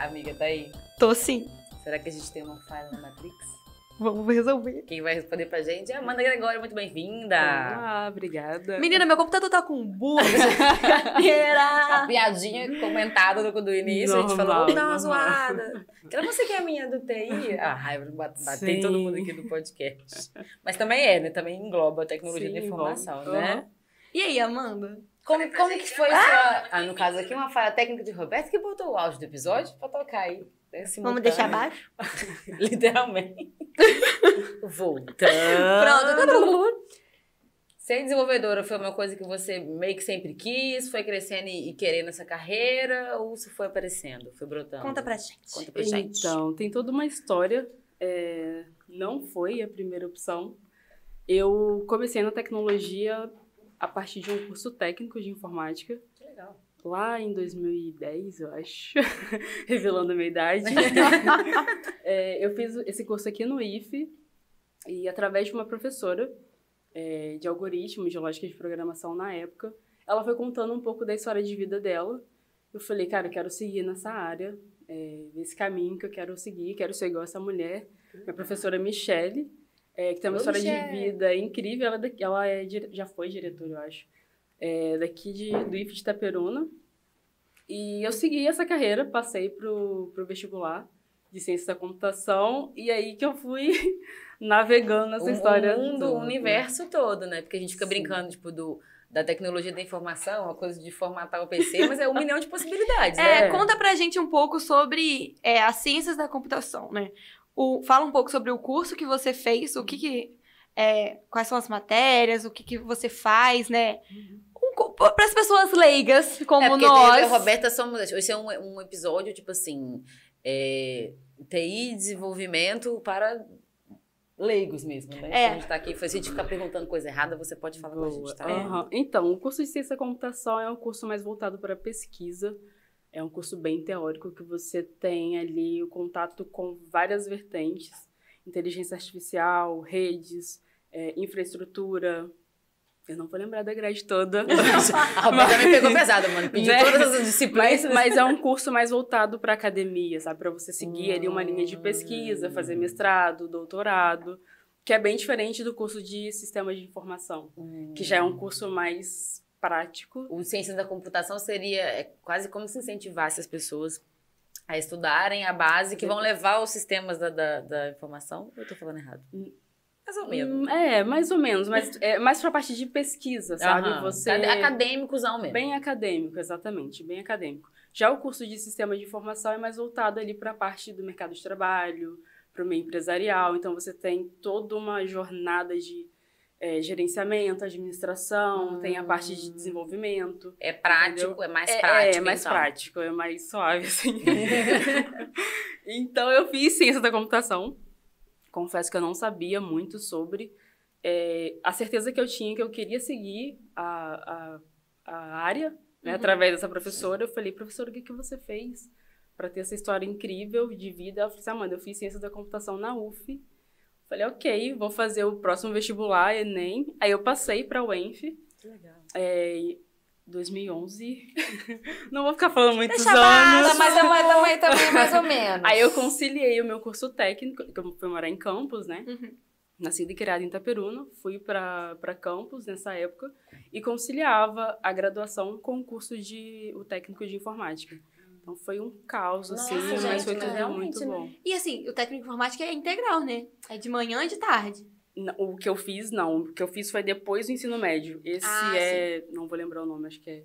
Amiga, tá aí? Tô sim. Será que a gente tem uma falha na Matrix? Vamos resolver. Quem vai responder pra gente é a Amanda Gregório, muito bem-vinda. Ah, obrigada. Menina, meu computador tá com bug. A piadinha comentada do, do início, a gente Normal, falou, vamos dar uma normal. zoada. Era você que é a minha do TI. A raiva bater Sim. todo mundo aqui do podcast. Mas também é, né? Também engloba a tecnologia Sim, da informação, envolve. né? E aí, Amanda? Como, como que foi sua... Ah, no caso aqui, uma falha técnica de Roberto que botou o áudio do episódio pra tocar aí. né, Vamos deixar abaixo? Literalmente. Voltando. Pronto. Ser desenvolvedora foi uma coisa que você meio que sempre quis, foi crescendo e, e querendo essa carreira, ou isso foi aparecendo, foi brotando? Conta pra gente. Conta pra gente. Então, tem toda uma história. é, não foi a primeira opção. Eu comecei na tecnologia a partir de um curso técnico de informática, Que legal. lá em 2010, eu acho, revelando a minha idade. É, eu fiz esse curso aqui no IFE e através de uma professora é, de algoritmos, de lógica de programação na época, ela foi contando um pouco da história de vida dela. Eu falei, cara, eu quero seguir nessa área, é, nesse caminho que eu quero seguir, quero ser igual essa mulher. Minha professora Michele, é, que tem uma história de vida incrível, ela, é ela é, já foi diretora, eu acho, é, daqui de, do IFE de Itaperuna. E eu segui essa carreira, passei pro, pro vestibular de ciência da computação, e aí que eu fui navegando nessa o, história. o mundo, o universo todo, né? Porque a gente fica Sim. brincando, tipo, do, da tecnologia da informação, uma coisa de formatar o PC, mas é um milhão de possibilidades, É, né? conta pra gente um pouco sobre é, as ciências da computação, né? O, fala um pouco sobre o curso que você fez, o que que... é, quais são as matérias, o que que você faz, né? Um, para as pessoas leigas, como é porque nós. eu e a Roberta somos. Esse é um, um episódio, tipo assim. É, TI desenvolvimento para leigos mesmo, né? É. A gente tá aqui, se a gente ficar perguntando coisa errada, você pode falar com a gente, tá? Aham. Então, o curso de ciência da computação é um curso mais voltado para pesquisa. É um curso bem teórico que você tem ali o contato com várias vertentes: inteligência artificial, redes, é, infraestrutura. Eu não vou lembrar da grade toda. A Roberta me pegou pesada, mano. Pediu Né? todas as disciplinas. Mas, mas é um curso mais voltado para academia, sabe? Para você seguir ali uma linha de pesquisa, fazer mestrado, doutorado, que é bem diferente do curso de sistemas de informação, que já é um curso mais prático. O ciência da computação seria é quase como se incentivasse as pessoas a estudarem a base que vão levar os sistemas da, da, da informação. Eu tô falando errado? Mais ou menos. Hum, É, mais ou menos, mas é mais pra parte de pesquisa, sabe? Aham. Você Acadêmicosão mesmo. bem acadêmico, exatamente, bem acadêmico. Já o curso de sistema de informação é mais voltado ali para a parte do mercado de trabalho, para o meio empresarial. Então você tem toda uma jornada de é, gerenciamento, administração, tem a parte de desenvolvimento. É prático, Entendeu? é mais É, prático. é mais então. prático, é mais suave, assim. então, eu fiz ciência da computação. Confesso que eu não sabia muito sobre. É, a certeza que eu tinha que eu queria seguir a, a, a área, né, Uhum. através dessa professora. Eu falei, professora, o que, que você fez para ter essa história incrível de vida? Ela falou assim, Amanda, eu fiz ciência da computação na UF. Falei, ok, vou fazer o próximo vestibular, Enem. Aí eu passei para o ENF. Que legal. É, 2011. Não vou ficar falando muitos Deixa anos. Mas também, também, também mais ou menos. Aí eu conciliei o meu curso técnico, que eu fui morar em Campos, né? Uhum. Nascida e criada em Itaperuna, fui para Campos nessa época e conciliava a graduação com o curso de o técnico de informática. Então foi um caos, assim, Nossa, mas gente, foi mas tudo realmente, muito né? bom. E assim, o técnico de informática é integral, né? É de manhã e de tarde. N- O que eu fiz, não. O que eu fiz foi depois do ensino médio. Esse Ah, é. Não vou lembrar o nome, acho que é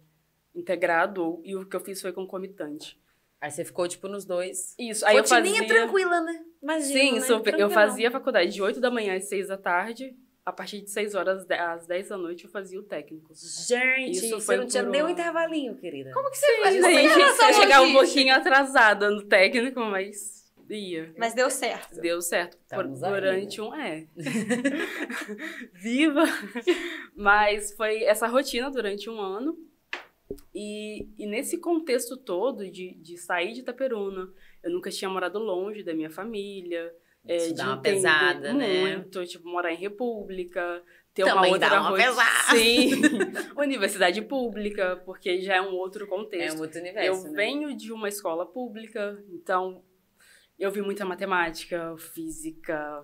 integrado. E o que eu fiz foi concomitante. Aí você ficou, tipo, nos dois. Isso. Aí eu fazia. tranquila, né? Imagina, Sim, né? super. Eu Tranquilão. fazia a faculdade de 8 da manhã às 6 da tarde. A partir de 6 horas às 10 da noite eu fazia o técnico. Gente, Isso você foi não tinha por nem um um- intervalinho, querida. Como que você faz? Sim, Você tem gente, eu chegava um pouquinho atrasada no técnico, mas ia. Mas deu certo. Deu certo. Por- durante um. É. Viva! Mas foi essa rotina durante um ano. E, e nesse contexto todo de, de sair de Itaperuna, eu nunca tinha morado longe da minha família. É, Isso de dá uma pesada, né? muito, tipo, morar em república, ter Também uma outra dá uma rotina. pesada. Sim. Universidade pública, porque já é um outro É contexto. um outro universo, eu né? venho de uma escola pública, então eu vi muita matemática, física,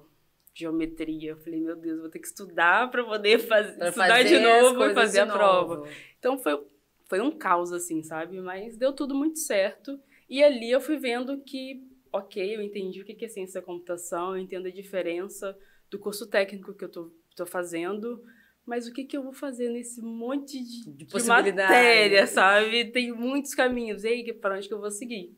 geometria. Eu falei, meu Deus, eu vou ter que estudar para poder fazer, Pra estudar fazer de novo e fazer a prova. novo. Então foi, foi um caos, assim, sabe? Mas deu tudo muito certo. E ali eu fui vendo que, ok, eu entendi o que é ciência da computação, eu entendo a diferença do curso técnico que eu tô fazendo. Mas o que, que eu vou fazer nesse monte de, De de matéria, sabe? Tem muitos caminhos. E aí, para onde que eu vou seguir?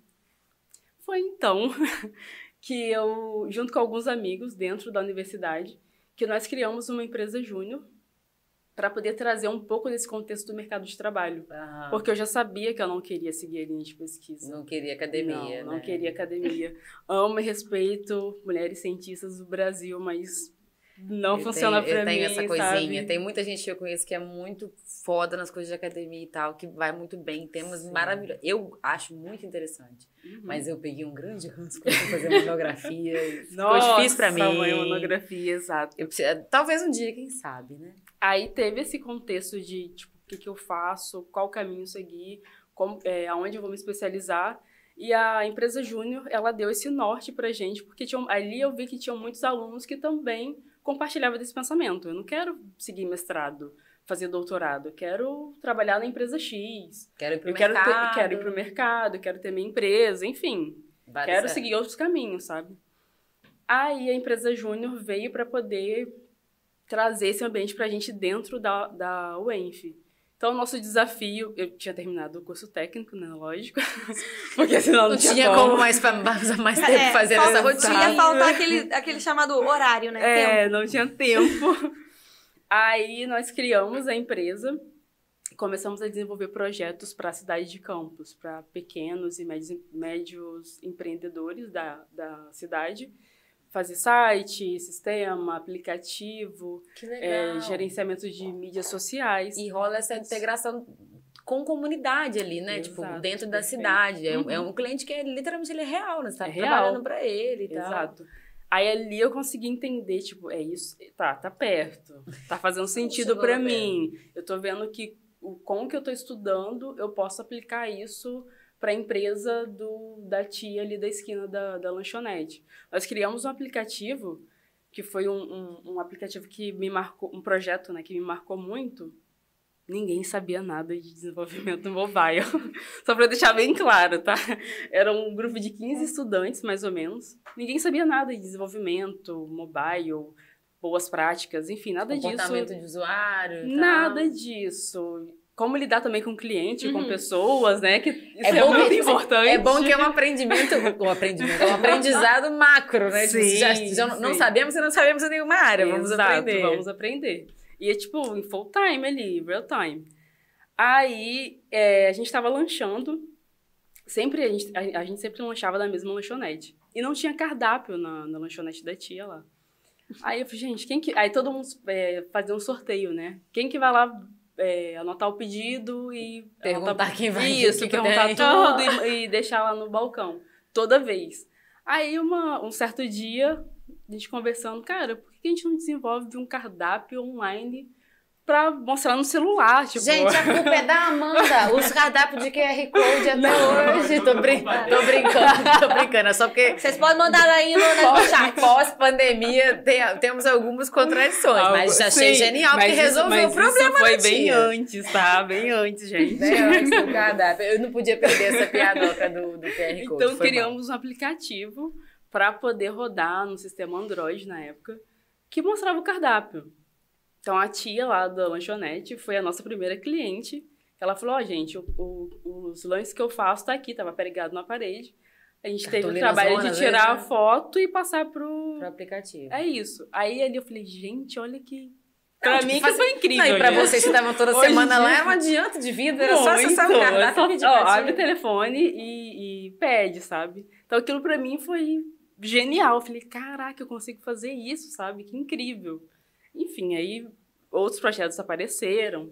Foi então que eu, junto com alguns amigos dentro da universidade, que nós criamos uma empresa júnior para poder trazer um pouco desse contexto do mercado de trabalho. Aham. Porque eu já sabia que eu não queria seguir a linha de pesquisa. Não queria academia, não, né? não queria academia. Amo e respeito mulheres cientistas do Brasil, mas não Eu funciona tenho, pra eu mim, tenho essa coisinha. sabe? Tem muita gente que eu conheço que é muito foda nas coisas de academia e tal, que vai muito bem, temas maravilhosos. Eu acho muito interessante. Uhum. Mas eu peguei um grande ranço quando fui fazer monografia. Ficou Nossa, difícil pra mim. mãe, monografia, exato. Eu talvez um dia, quem sabe, né? Aí teve esse contexto de, tipo, o que, que eu faço, qual caminho seguir, como, é, aonde eu vou me especializar. E a empresa Júnior, ela deu esse norte pra gente, porque tinham, ali eu vi que tinham muitos alunos que também compartilhavam desse pensamento. Eu não quero seguir mestrado, fazer doutorado, eu quero trabalhar na empresa X. Quero ir pro eu quero, mercado. ter, quero ir pro mercado, quero ter minha empresa, enfim. Várias Quero áreas. seguir outros caminhos, sabe? Aí a empresa Júnior veio para poder trazer esse ambiente para a gente dentro da, da UENF. Então, o nosso desafio, eu tinha terminado o curso técnico, né? Lógico. Porque senão não, Não tinha como mais, fa- mais tempo É, fazer falta- essa rotina. Ia faltar aquele, aquele chamado horário, né? É, Tempo. não tinha tempo. Aí nós criamos a empresa começamos a desenvolver projetos para a cidade de Campos, para pequenos e médios, médios empreendedores da, da cidade. Fazer site, sistema, aplicativo, é, gerenciamento de mídias sociais. E rola essa integração com comunidade ali, né? tipo, Exato, dentro da perfeito. cidade. É, um- Uhum. é um cliente que é literalmente ele é real, né? Você tá É trabalhando pra ele e tal. Exato. Aí ali eu consegui entender, tipo, é isso, tá, tá perto. Tá fazendo sentido chegou pra perto. mim. Eu tô vendo que o com que eu tô estudando, eu posso aplicar isso para a empresa do, da tia ali da esquina da, da lanchonete. Nós criamos um aplicativo que foi um, um, um aplicativo que me marcou, um projeto, né, que me marcou muito. Ninguém sabia nada de desenvolvimento mobile. Só para deixar bem claro, tá? Era um grupo de 15 estudantes, mais ou menos. Ninguém sabia nada de desenvolvimento mobile, boas práticas, enfim, nada disso. Comportamento de usuário. Nada disso. Como lidar também com cliente, com Uhum. pessoas, né? Que isso É é, bom muito que- importante. É bom que é um aprendimento, um aprendimento, um aprendizado macro, né? Tipo, Sim, já, já não- não sim. sabemos e não sabemos em nenhuma área, vamos Exato, aprender. Vamos aprender. E é tipo, em full time ali, real time. Aí, é, a gente tava lanchando. Sempre, a gente, a, a gente sempre lanchava da mesma lanchonete. E não tinha cardápio na, na lanchonete da tia lá. Aí eu falei, gente, quem que. Aí todo mundo é, fazia um sorteio, né? Quem que vai lá é, anotar o pedido e. Perguntar anotar- quem vai, Isso, perguntar tem. tudo e, e deixar lá no balcão. Toda vez. Aí, uma, um certo dia, a gente conversando, cara, por que a gente não desenvolve um cardápio online pra mostrar no celular? Tipo, Gente, a culpa é da Amanda. Os cardápios de QR Code até hoje. Tô, brin tô brincando, tô brincando. É só porque Vocês podem mandar aí no, no pós- chat. pós-pandemia tem- temos algumas contradições, Algo- mas achei Sim, genial porque resolveu o problema Isso foi bem tia. antes, tá? Bem antes, gente. Bem antes do cardápio. Eu não podia perder essa piadoca do, do QR Code. Então, foi criamos um aplicativo para poder rodar no sistema Android na época, que mostrava o cardápio. Então, a tia lá da lanchonete foi a nossa primeira cliente. Ela falou, ó, gente, o- o- os lanches que eu faço tá aqui, tava pregado na parede. A gente teve o Cartolina trabalho zona, de tirar né? a foto e passar pro... Pro aplicativo. É isso. Aí ali eu falei, gente, olha que... Pra tipo, mim faz- que foi incrível, Não, e pra gente. vocês que estavam toda Hoje semana em lá, dia- era um adianto de vida, era só acessar o Muito, cardápio é só- e ó, abre o telefone e, e pede, sabe? Então aquilo pra mim foi genial. Eu falei, caraca, eu consigo fazer isso, sabe? Que incrível. Enfim, aí outros projetos apareceram,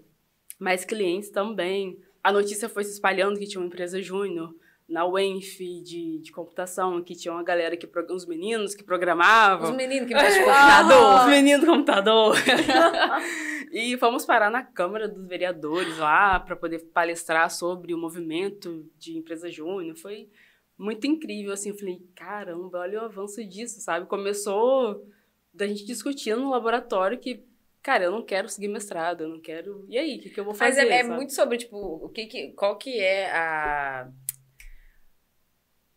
mais clientes também. A notícia foi se espalhando que tinha uma empresa júnior na UENF de, de computação, que tinha uma galera que uns meninos que programavam. Os meninos que mexem com computador. Os meninos do computador. e fomos parar na Câmara dos Vereadores lá para poder palestrar sobre o movimento de empresa júnior. Foi muito incrível, assim, eu falei, caramba, olha o avanço disso, sabe? Começou da gente discutindo no laboratório que cara, eu não quero seguir mestrado, eu não quero. E aí, o que, que eu vou fazer? Mas é, é muito sobre, tipo, o que, que qual que é a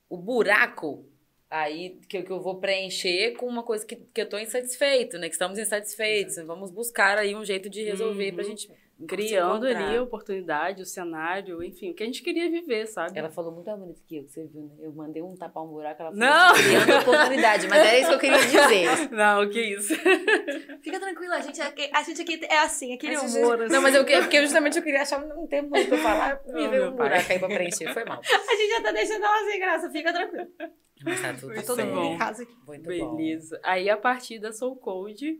o buraco aí que, que eu vou preencher com uma coisa que, que eu tô insatisfeito, né? Que estamos insatisfeitos. Vamos buscar aí um jeito de resolver uhum. pra gente criando ali a oportunidade, o cenário, enfim, o que a gente queria viver, sabe? Ela falou muito bonito que você viu, né? Eu mandei um tapar um buraco, ela falou não. criando a oportunidade, mas era isso que eu queria dizer. Não, que isso. Fica tranquila, a gente, a gente aqui é assim, aquele humor. Assim. Não, mas eu, porque justamente eu queria achar um tempo pra falar, me oh, um buraco aí pra preencher, foi mal. A gente já tá deixando ela sem graça, fica tranquila. Mas tá tudo tá todo mundo em casa aqui. Muito Beleza. Bom. Aí, a partir da Soul Code,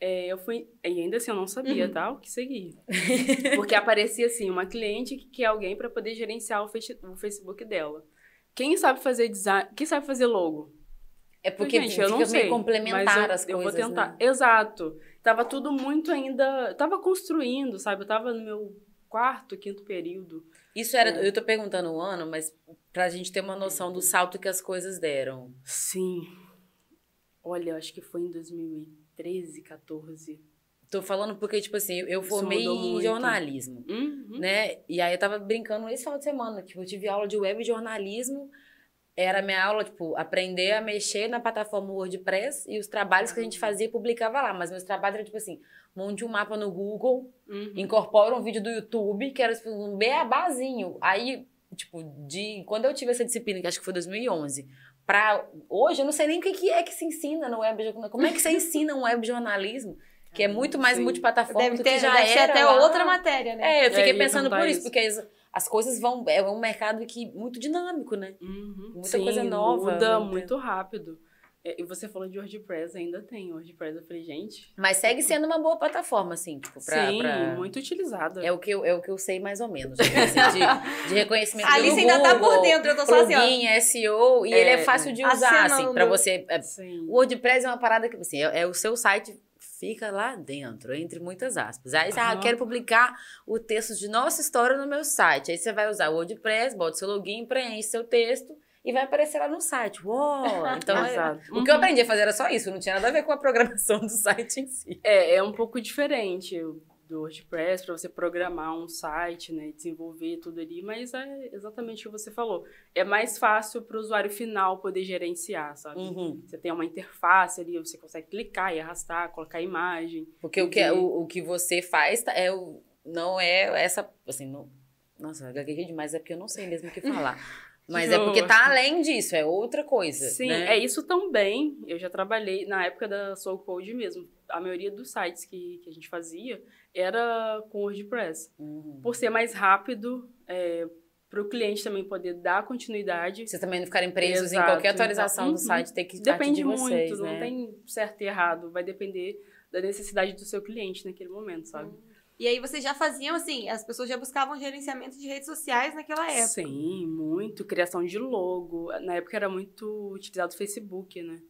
é, eu fui. E ainda assim eu não sabia, uhum. tá? O que seguir. Porque aparecia assim, uma cliente que quer alguém para poder gerenciar o, o, Facebook dela. Quem sabe fazer design. Quem sabe fazer logo? É porque gente, eu não sei, complementar eu, as coisas. Eu vou tentar. Né? Exato. Tava tudo muito ainda. Tava construindo, sabe? Eu tava no meu quarto, quinto período. Isso era. É. Eu tô perguntando o ano, mas pra gente ter uma noção do salto que as coisas deram. Sim. Olha, eu acho que foi em 2000 13, 14. Tô falando porque, tipo assim, eu formei em jornalismo, uhum. né? E aí eu tava brincando esse final de semana, tipo, eu tive aula de web jornalismo, era minha aula, tipo, aprender a mexer na plataforma WordPress e os trabalhos que a gente fazia publicava lá. Mas meus trabalhos eram, tipo assim, monte um mapa no Google, uhum. incorpora um vídeo do YouTube, que era tipo, um beabazinho. Aí, tipo, de quando eu tive essa disciplina, que acho que foi 2011, para hoje eu não sei nem o que, que é que se ensina no web como é que você ensina um web jornalismo que é muito mais Sim. multiplataforma deve do ter, que já deve era até lá. outra matéria, né? É, eu fiquei é, pensando por isso, isso, porque as, as, coisas vão é um mercado que muito dinâmico, né? Uhum. Muita Sim, coisa nova. Muda muito rápido. É, e você falou de WordPress, ainda tem WordPress. Eu falei, gente. Mas segue sendo uma boa plataforma, assim, tipo, pra. Sim, pra... muito utilizada. É o, que eu, é o que eu sei mais ou menos. Tipo, assim, de, de, reconhecimento. Ali você ainda tá por dentro, eu tô só plugin, assim, ó. SEO, e é, ele é fácil de usar, acenando. assim, pra você. É, o WordPress é uma parada que, assim, é, é, o seu site. Fica lá dentro, entre muitas aspas. Aí você, uhum. ah, quero publicar o texto de nossa história no meu site. Aí você vai usar o WordPress, bota seu login, preenche seu texto e vai aparecer lá no site. Uou! Então, é, o que eu aprendi a fazer era só isso, não tinha nada a ver com a programação do site em si. É, é um pouco diferente do WordPress para você programar um site, né, desenvolver tudo ali, mas é exatamente o que você falou. É mais fácil para o usuário final poder gerenciar, sabe? Uhum. Você tem uma interface ali, você consegue clicar e arrastar, colocar imagem. Porque o que, é, o, o que você faz tá, é o, não é essa, assim, não, nossa, gaguejei demais, é porque eu não sei mesmo o que falar. Mas é porque tá além disso, é outra coisa. Sim, né? é isso também. Eu já trabalhei na época da Soul Code mesmo. A maioria dos sites que, que a gente fazia era com WordPress. Uhum. Por ser mais rápido, é, para o cliente também poder dar continuidade. Vocês também não ficarem presos Exato. em qualquer atualização uhum. do site, ter que Depende de vocês, muito, né? não tem certo e errado. Vai depender da necessidade do seu cliente naquele momento, sabe? Uhum. E aí vocês já faziam assim, as pessoas já buscavam gerenciamento de redes sociais naquela época. Sim, muito. Criação de logo. Na época era muito utilizado o Facebook, né?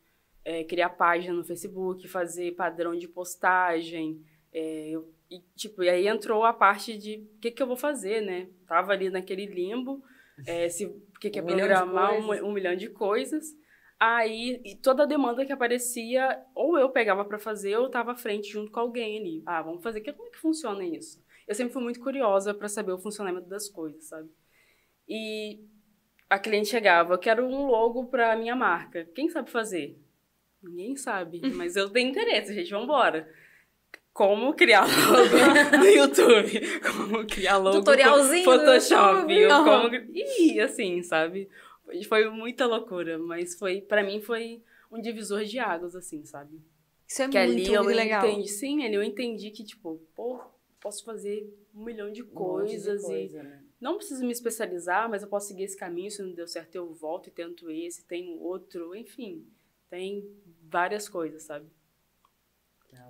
É, criar página no Facebook, fazer padrão de postagem. É, eu, e, tipo, e aí entrou a parte de o que, que eu vou fazer, né? Tava ali naquele limbo. É, se, o que, que é um programar um, um milhão de coisas. Aí, toda a demanda que aparecia, ou eu pegava para fazer, ou eu tava à frente junto com alguém ali. Ah, vamos fazer. Como é que funciona isso? Eu sempre fui muito curiosa para saber o funcionamento das coisas, sabe? E a cliente chegava, eu quero um logo para minha marca. Quem sabe fazer? Ninguém sabe, mas eu tenho interesse, gente, vamos embora. Como criar logo no YouTube? Como criar logo Tutorialzinho Photoshop? Como... E assim, sabe? Foi muita loucura, mas foi para mim foi um divisor de águas, assim, sabe? Isso é que muito, ali eu legal. Entendi, sim, ali eu entendi que, tipo, pô, posso fazer um milhão de coisas um de coisa, e né? não preciso me especializar, mas eu posso seguir esse caminho, se não deu certo eu volto e tento esse, tem outro, enfim, tem várias coisas, sabe?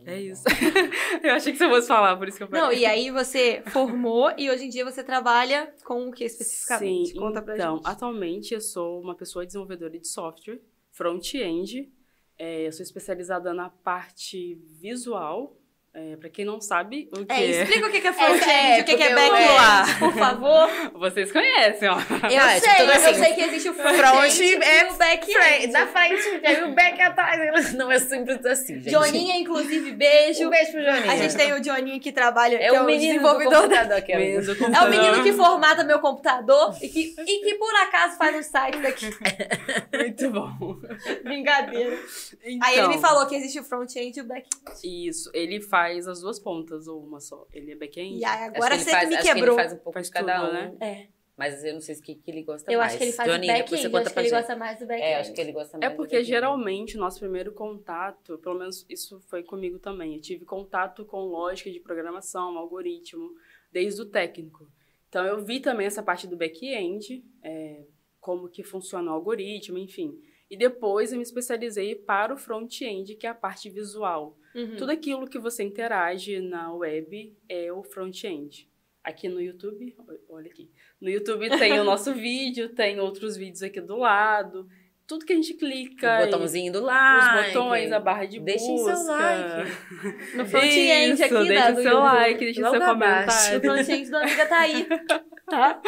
Não, é isso. eu achei que você fosse falar, por isso que eu falei. Não, e aí você formou e hoje em dia você trabalha com o que especificamente? Sim, Conta pra então, gente. atualmente eu sou uma pessoa desenvolvedora de software, front-end. É, eu sou especializada na parte visual é, pra quem não sabe, o que é... Explica o que é front-end, é, o que é back-end, por favor. Vocês conhecem, ó. Eu ah, sei, tipo, assim, eu sei que existe o front-end é e o back-end. Da frente, e o back atrás. Não é simples assim, gente. Joninha, inclusive, beijo. Um beijo pro Joninha. A gente tem o Joninha que trabalha, é que o é o desenvolvedor. Da... Que é, é o menino que formata meu computador e que, e que por acaso faz um site daqui. Muito bom. Brincadeira. Então, Aí ele me falou que existe o front-end e o back-end. Isso, ele faz faz as duas pontas ou uma só. Ele é back-end. E aí, agora você faz, me quebrou. ele faz um pouco faz de cada tudo, um, né? É. Mas eu não sei o que, que ele gosta eu mais. Eu acho que ele faz Johnny, o back-end, acho que ele gosta mais do back-end. É, acho que ele gosta mais É porque geralmente o nosso primeiro contato, pelo menos isso foi comigo também, eu tive contato com lógica de programação, algoritmo, desde o técnico. Então eu vi também essa parte do back-end, é, como que funciona o algoritmo, enfim. E depois eu me especializei para o front-end, que é a parte visual. Uhum. Tudo aquilo que você interage na web é o front-end. Aqui no YouTube, olha aqui. No YouTube tem o nosso vídeo, tem outros vídeos aqui do lado. Tudo que a gente clica. O botãozinho do like. Os botões, a barra de deixa busca. Deixem seu like. No front-end aqui, Deixa o seu like, deixa seu comentário. O front-end da amiga tá aí, tá?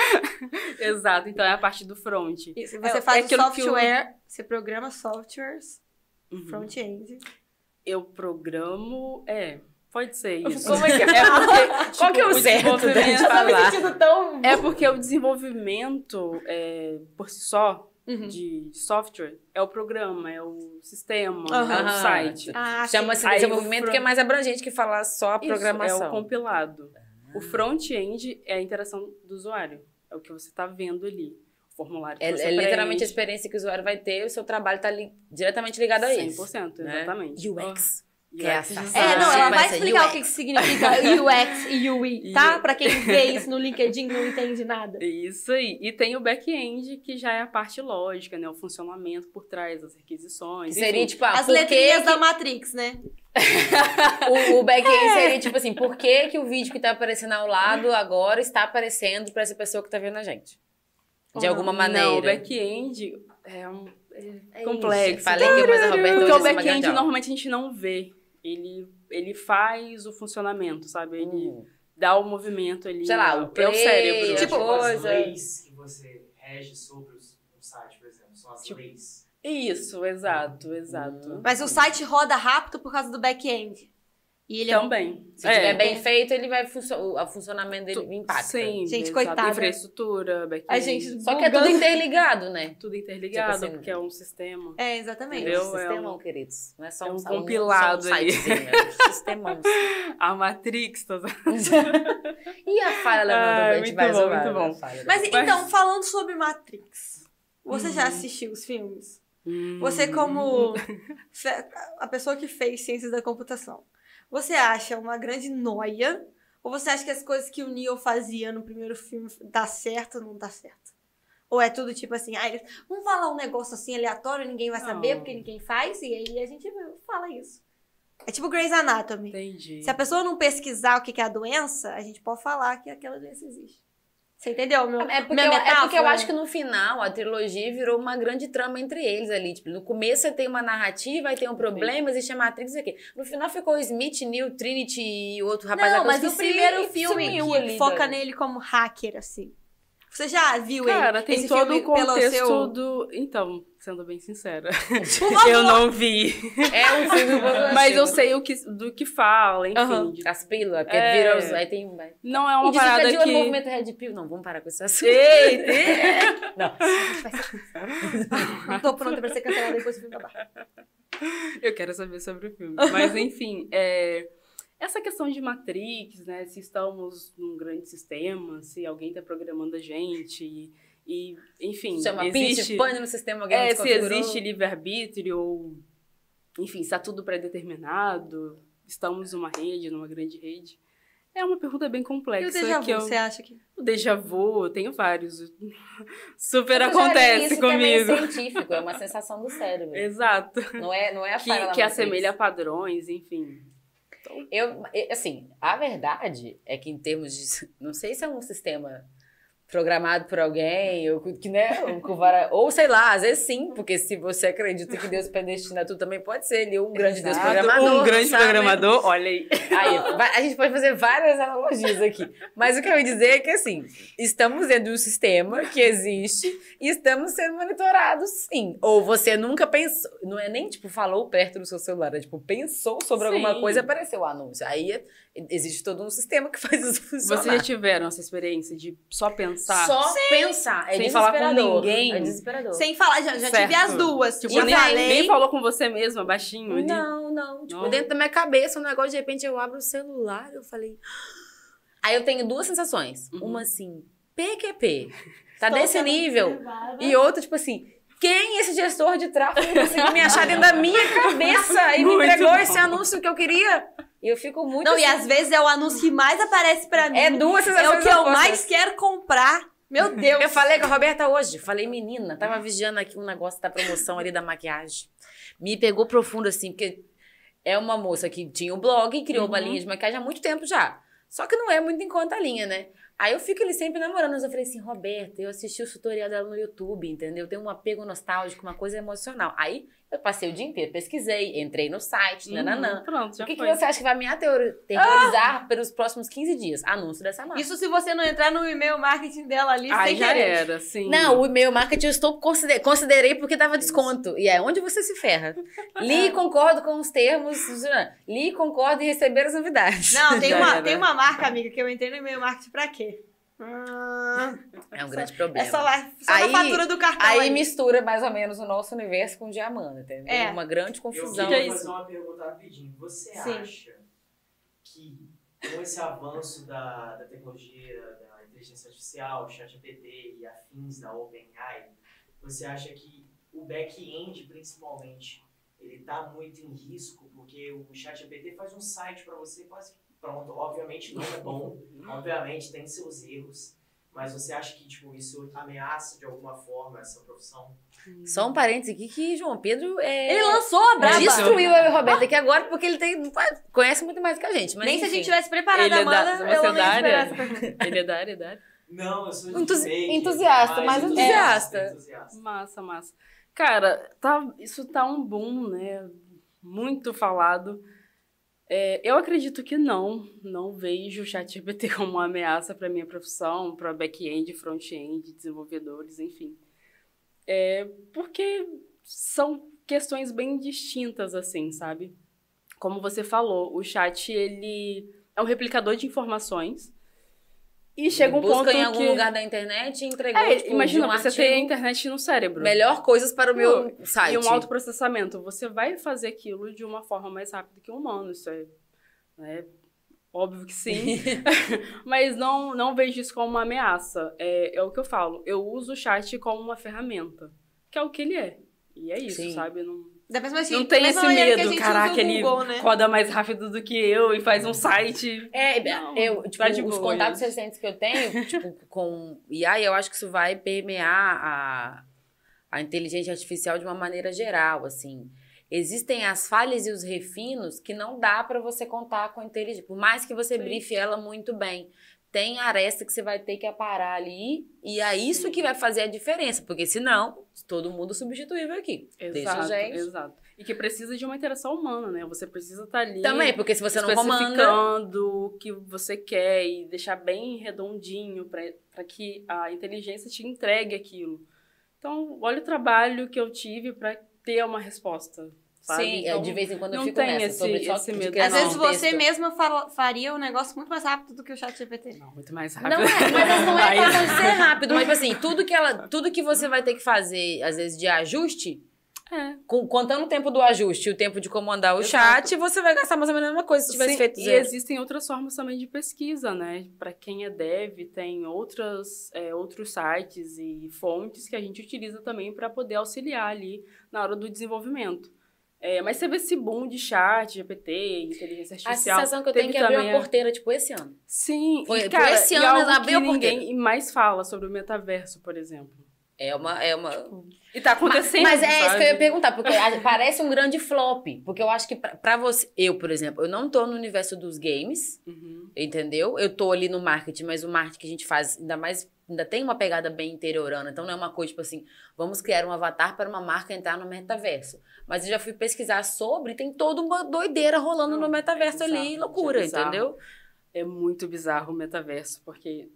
Exato, então é a parte do front. Isso, você é, faz é software, você programa softwares, uhum. front-end eu programo. É, pode ser isso. Como é que é? é porque, tipo, Qual que é o, o certo da gente falar? Tão... É porque o desenvolvimento, é, por si só, uhum. de software, é o programa, é o sistema, uhum. é o site. Ah, Chama-se de desenvolvimento front... que é mais abrangente que falar só a programação. Isso, é o compilado. Ah. O front-end é a interação do usuário. É o que você está vendo ali formulário. é, é literalmente a experiência que o usuário vai ter, o seu trabalho está li diretamente ligado a isso. 100%, né? exatamente. UX. Que é, é, não, ela vai explicar UX. o que significa UX e UI, tá? Pra quem vê isso no LinkedIn não entende nada. Isso aí. E tem o back-end, que já é a parte lógica, né? O funcionamento por trás das requisições. Que seria, tipo, ah, As letrinhas que... da Matrix, né? o, o back-end é. seria, tipo assim, por que, que o vídeo que tá aparecendo ao lado agora está aparecendo pra essa pessoa que tá vendo a gente? De alguma maneira. Não, o back-end é, um, é, é complexo. Falei que mas a Roberta Porque o back-end normalmente a gente não vê. Ele, ele faz o funcionamento, sabe? Ele hum. dá o movimento ali. Sei lá, o, play, é o cérebro. Tipo, as leis que você rege sobre o site, por exemplo, são as tipo, leis. Isso, exato, exato. Mas o site roda rápido por causa do back-end. E ele Também. É, se é, tiver bem feito, ele vai o funcionamento dele tu, impacta. Sim, gente, coitada. Infraestrutura, back A gente Só que é tudo interligado, né? Tudo interligado, tipo assim, porque é um sistema. É, exatamente. É um sistemão, é um, queridos. Não é só é um, um compilado um, aí. é um sistemão. a Matrix, tá E a falha levando ah, a gente vai bom, muito bom. Mas, Mas então, falando sobre Matrix, você já uhum. assistiu os filmes? Hum. Você como a pessoa que fez ciências da computação. Você acha uma grande noia? Ou você acha que as coisas que o Neo fazia no primeiro filme dá certo ou não dá certo? Ou é tudo tipo assim, ah, vamos falar um negócio assim aleatório, ninguém vai saber não. porque ninguém faz, e aí a gente fala isso. É tipo Grey's Anatomy. Entendi. Se a pessoa não pesquisar o que é a doença, a gente pode falar que aquela doença existe. Você entendeu? Meu, é, porque eu, é porque eu acho que no final a trilogia virou uma grande trama entre eles ali. Tipo, no começo você tem uma narrativa, aí tem um problema, existe a Matrix aqui. No final ficou o Smith, Neil, Trinity e outro rapaz Não, mas o primeiro filme que foca nele como hacker, assim. Você já viu Cara, ele? tem todo o contexto seu... do. Então, sendo bem sincera, eu não vi. É um filme Mas eu sei o que, do que fala, enfim. Uhum. As pílulas, porque é... vira os... Aí tem... Não é uma e parada que... o movimento Red Pill. Não, vamos parar com esse assunto. Ei, não. não tô pronta pra ser cancelada depois do filme acabar. Eu quero saber sobre o filme. Mas, enfim, é essa questão de Matrix, né? Se estamos num grande sistema, se alguém está programando a gente e, e enfim, chama existe, pitch, no sistema alguém é, se existe livre arbítrio ou enfim, está tudo pré-determinado, estamos numa rede, numa grande rede. É uma pergunta bem complexa. E o déjà vu, eu... você acha que? O déjà vu, eu tenho vários. Super acontece isso comigo. Que é meio científico, é uma sensação do cérebro. Exato. Não é, não é a Que, que assemelha a padrões, enfim. Eu, assim, a verdade é que em termos de. Não sei se é um sistema programado por alguém, ou que, né, ou, sei lá, às vezes sim, porque se você acredita que Deus predestina tudo, também pode ser ele um grande Exato, Deus programador. Um grande sabe? programador, olha aí. aí. A gente pode fazer várias analogias aqui. Mas o que eu ia dizer é que, assim, estamos dentro de um sistema que existe e estamos sendo monitorados, sim. Ou você nunca pensou, não é nem, tipo, falou perto do seu celular, é tipo, pensou sobre sim. alguma coisa e apareceu o anúncio. Aí existe todo um sistema que faz isso funcionar. Vocês já tiveram essa experiência de só pensar? Só Sim. pensar. É Sem falar com ninguém. É desesperador. Sem falar, já, já tive as duas. Tipo, nem, falei... nem falou com você mesma, baixinho ali? Não, não. Tipo, não. dentro da minha cabeça, um negócio, de repente eu abro o celular, eu falei... Aí eu tenho duas sensações. Uhum. Uma assim, PQP. Tá desse nível. E outra, tipo assim, quem esse gestor de tráfego conseguiu me achar dentro da minha cabeça e Muito me entregou bom. esse anúncio que eu queria? E eu fico muito. Não, assim, e às vezes é o anúncio que mais aparece para mim. É duas É o que eu mais quero comprar. Meu Deus. Eu falei com a Roberta hoje. Falei, menina, tava vigiando aqui um negócio da promoção ali da maquiagem. Me pegou profundo assim, porque é uma moça que tinha um blog e criou uhum. uma linha de maquiagem há muito tempo já. Só que não é muito em conta a linha, né? Aí eu fico ali sempre namorando. Mas eu falei assim, Roberta, eu assisti o tutorial dela no YouTube, entendeu? Tem um apego nostálgico, uma coisa emocional. Aí eu passei o dia inteiro, pesquisei, entrei no site, uhum, nananã. Pronto, já O que, foi. que você acha que vai me aterrorizar ah! pelos próximos 15 dias? Anúncio dessa marca. Isso se você não entrar no e-mail marketing dela ali, Aí sem já querer. era, sim. Não, o e-mail marketing eu estou consider, considerei porque dava desconto. E é onde você se ferra. Li e concordo com os termos. Li, concordo e receber as novidades. Não, tem uma, tem uma marca, amiga, que eu entrei no e-mail marketing pra quê? É um grande problema. É só, lá, só aí, na fatura do cartão. Aí, aí, mistura mais ou menos o nosso universo com o diamante, entendeu? É uma grande confusão. Eu queria fazer uma pergunta rapidinho. Você Sim. acha que com esse avanço da, da tecnologia, da inteligência artificial, ChatGPT e afins da OpenAI, você acha que o back-end, principalmente, ele está muito em risco porque o ChatGPT faz um site para você quase pronto, obviamente não é bom, obviamente tem seus erros, mas você acha que tipo, isso ameaça de alguma forma essa profissão? Só um parênteses aqui que João Pedro é... Ele lançou a braba. Destruiu eu e o Roberto aqui agora porque ele tem, conhece muito mais que a gente. Mas Nem enfim. se a gente tivesse preparado ele a Amanda, é da, eu não ia Ele é da área, da área? Não, eu sou Entusi fake, entusiasta, mais entusiasta. É. entusiasta. Massa, massa. Cara, tá, isso tá um boom, né? Muito falado. É, eu acredito que não. Não vejo o ChatGPT como uma ameaça para minha profissão, para back-end, front-end, desenvolvedores, enfim. É, porque são questões bem distintas, assim, sabe? Como você falou, o chat, ele é um replicador de informações e chega um Busca ponto em algum que... lugar da internet e entregou, é, tipo, Imagina, um você tem a internet no cérebro. Melhor coisas para o meu Pô, site. E um autoprocessamento. Você vai fazer aquilo de uma forma mais rápida que um humano. Isso é... Né? Óbvio que sim. Mas não, não vejo isso como uma ameaça. É, é o que eu falo. Eu uso o chat como uma ferramenta. Que é o que ele é. E é isso, sim. sabe? Não da mesma, assim, não tem esse medo, caraca, ele Google, né? roda mais rápido do que eu e faz um site. É, não, eu, tipo, os boa, contatos gente. recentes que eu tenho, tipo, com IA, eu acho que isso vai permear a, a inteligência artificial de uma maneira geral, assim. Existem as falhas e os refinos que não dá para você contar com a inteligência, por mais que você Sim. brife ela muito bem tem aresta que você vai ter que aparar ali e é isso que vai fazer a diferença, porque senão todo mundo substituível aqui. Exato, Deixa gente. exato. E que precisa de uma interação humana, né? Você precisa estar tá ali. Também, porque se você não comanda o que você quer e deixar bem redondinho para que a inteligência te entregue aquilo. Então, olha o trabalho que eu tive para ter uma resposta Sabe? Sim, então, de vez em quando eu fico nessa esse, sobre só esse medo. Às vezes você mesma faria um negócio muito mais rápido do que o chat GPT. Não, muito mais rápido. Não é, mas não é de ser rápido, mas tipo assim, tudo que, ela, tudo que você vai ter que fazer, às vezes, de ajuste, é. Com, contando o tempo do ajuste e o tempo de comandar o Exato. chat, você vai gastar mais ou menos a mesma coisa se tivesse Sim, feito zero. E existem outras formas também de pesquisa, né? Para quem é dev, tem outras, é, outros sites e fontes que a gente utiliza também para poder auxiliar ali na hora do desenvolvimento. É, mas você vê esse boom de chat, GPT, inteligência artificial. A sensação que eu tenho é que abriu a porteira, tipo, esse ano. Sim, Foi, e, cara, esse ano abriu a porteira. ninguém mais fala sobre o metaverso, por exemplo. É uma. É uma... Tipo, e tá acontecendo. Mas, mas é sabe? isso que eu ia perguntar, porque parece um grande flop. Porque eu acho que pra, pra, você. Eu, por exemplo, eu não tô no universo dos games, uhum. entendeu? Eu tô ali no marketing, mas o marketing que a gente faz, ainda mais. Ainda tem uma pegada bem interiorana. Então não é uma coisa tipo assim, vamos criar um avatar para uma marca entrar no metaverso. Mas eu já fui pesquisar sobre, tem toda uma doideira rolando não, no metaverso é bizarro, ali, loucura, é entendeu? É muito bizarro o metaverso, porque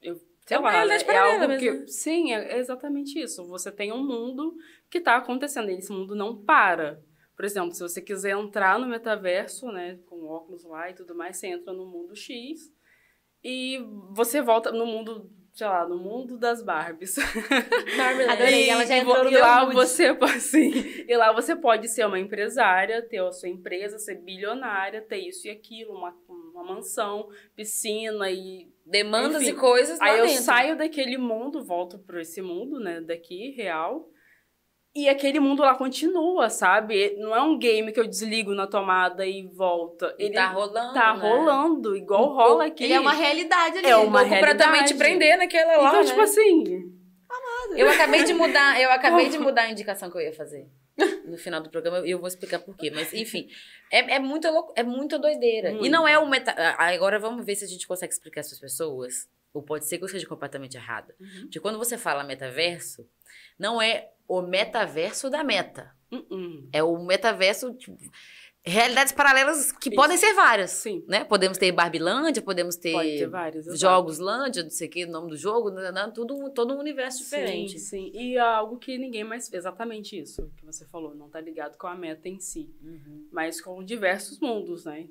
eu é uma realidade é algo mesmo. que Sim, é exatamente isso. Você tem um mundo que está acontecendo e esse mundo não para. Por exemplo, se você quiser entrar no metaverso, né, com óculos lá e tudo mais, você entra no mundo X e você volta no mundo, sei lá, no mundo das Barbies. Adorei, ela já entrou e lá você assim, e lá você pode ser uma empresária, ter a sua empresa, ser bilionária, ter isso e aquilo, uma, uma mansão, piscina e demandas Enfim, e coisas Aí eu dentro. saio daquele mundo, volto para esse mundo, né, daqui, real. E aquele mundo lá continua, sabe? Não é um game que eu desligo na tomada e volta. Ele tá rolando. Tá né? rolando, igual um rola aqui. Ele é uma realidade ali. É uma um realidade. pra te prender naquela lá. Então, né? tipo assim. Amado. Eu acabei de mudar, eu acabei de mudar a indicação que eu ia fazer. No final do programa, e eu vou explicar por quê. Mas, enfim, é, é, muita, louco, é muita doideira. Muito. E não é o meta. Agora vamos ver se a gente consegue explicar isso às pessoas. Ou pode ser que eu esteja completamente errada. Uhum. Porque quando você fala metaverso, não é o metaverso da meta. Uhum. É o metaverso. Tipo, realidades paralelas que Isso. podem ser várias. Sim. Né? Podemos ter Barbilândia, podemos ter, ter vários, Jogos Lândia, não sei o que, o nome do jogo, né, né, tudo, todo um universo diferente. Sim, sim. E algo que ninguém mais. Exatamente isso que você falou, não tá ligado com a meta em si, uhum. mas com diversos mundos, né?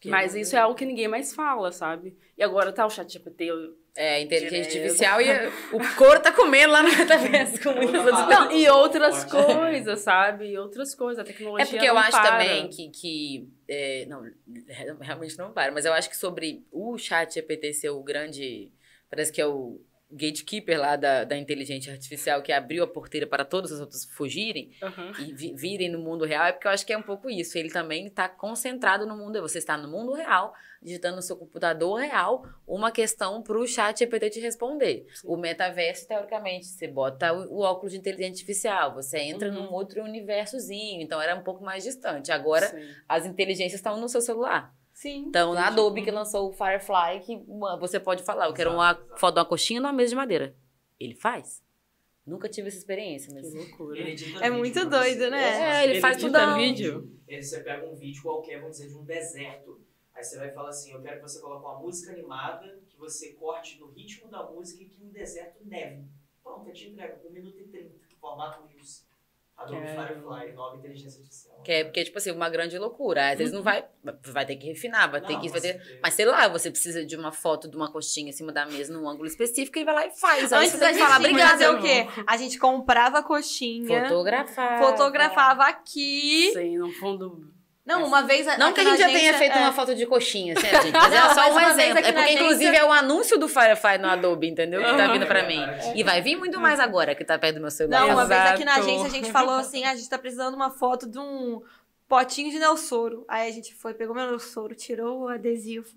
Que mas isso é algo que ninguém mais fala, sabe? E agora tá o chat GPT, é, inteligência artificial e o couro tá comendo lá no metaverso com muitas outras Não, e outras coisas, sabe? E outras coisas, a tecnologia É porque eu acho para. também que... que é, não, realmente não para, mas eu acho que sobre o chat GPT ser o grande... Parece que é o gatekeeper lá da, da inteligência artificial que abriu a porteira para todos os outros fugirem uhum. e vi, virem no mundo real, é porque eu acho que é um pouco isso. Ele também está concentrado no mundo. Você está no mundo real, digitando no seu computador real uma questão para o chat GPT te responder. Sim. O metaverso, teoricamente, você bota o, o, óculos de inteligência artificial, você entra uhum. num outro universozinho. Então era um pouco mais distante. Agora, Sim. as inteligências estão no seu celular. Sim. Então, na Adobe que lançou o Firefly, que você pode falar, eu quero uma foto de uma coxinha numa mesa de madeira. Ele faz. Nunca tive essa experiência, mas... Que loucura. É muito doido, né? É, ele, ele faz tudo um vídeo. Ele, você pega um vídeo qualquer, vamos dizer, de um deserto. Aí você vai falar assim, eu quero que você coloque uma música animada, que você corte no ritmo da música e que no deserto neve. Pronto, eu te entrego, 1 minuto e 30, formato Reels. Adobe é. Firefly, nova inteligência artificial. Que é porque, tipo assim, uma grande loucura. Às vezes não vai. Vai ter que refinar, vai ter que. Vai ter, mas sei lá, você precisa de uma foto de uma coxinha em cima da mesa num ângulo específico e vai lá e faz. Antes da gente falar, obrigada. fazer o quê? A gente comprava a coxinha. Fotografava. Fotografava aqui. Sim, no fundo não, uma vez. Não que a gente já tenha feito é... uma foto de coxinha, certo, gente? Mas é só um exemplo. É porque, inclusive, é o anúncio do Firefly no Adobe, entendeu? Que tá vindo pra mim. E vai vir muito mais agora que tá perto do meu celular. Não, uma vez aqui na agência a gente falou assim: ah, a gente tá precisando de uma foto de um potinho de Nelsoro. Aí a gente foi, pegou meu Nelsoro, tirou o adesivo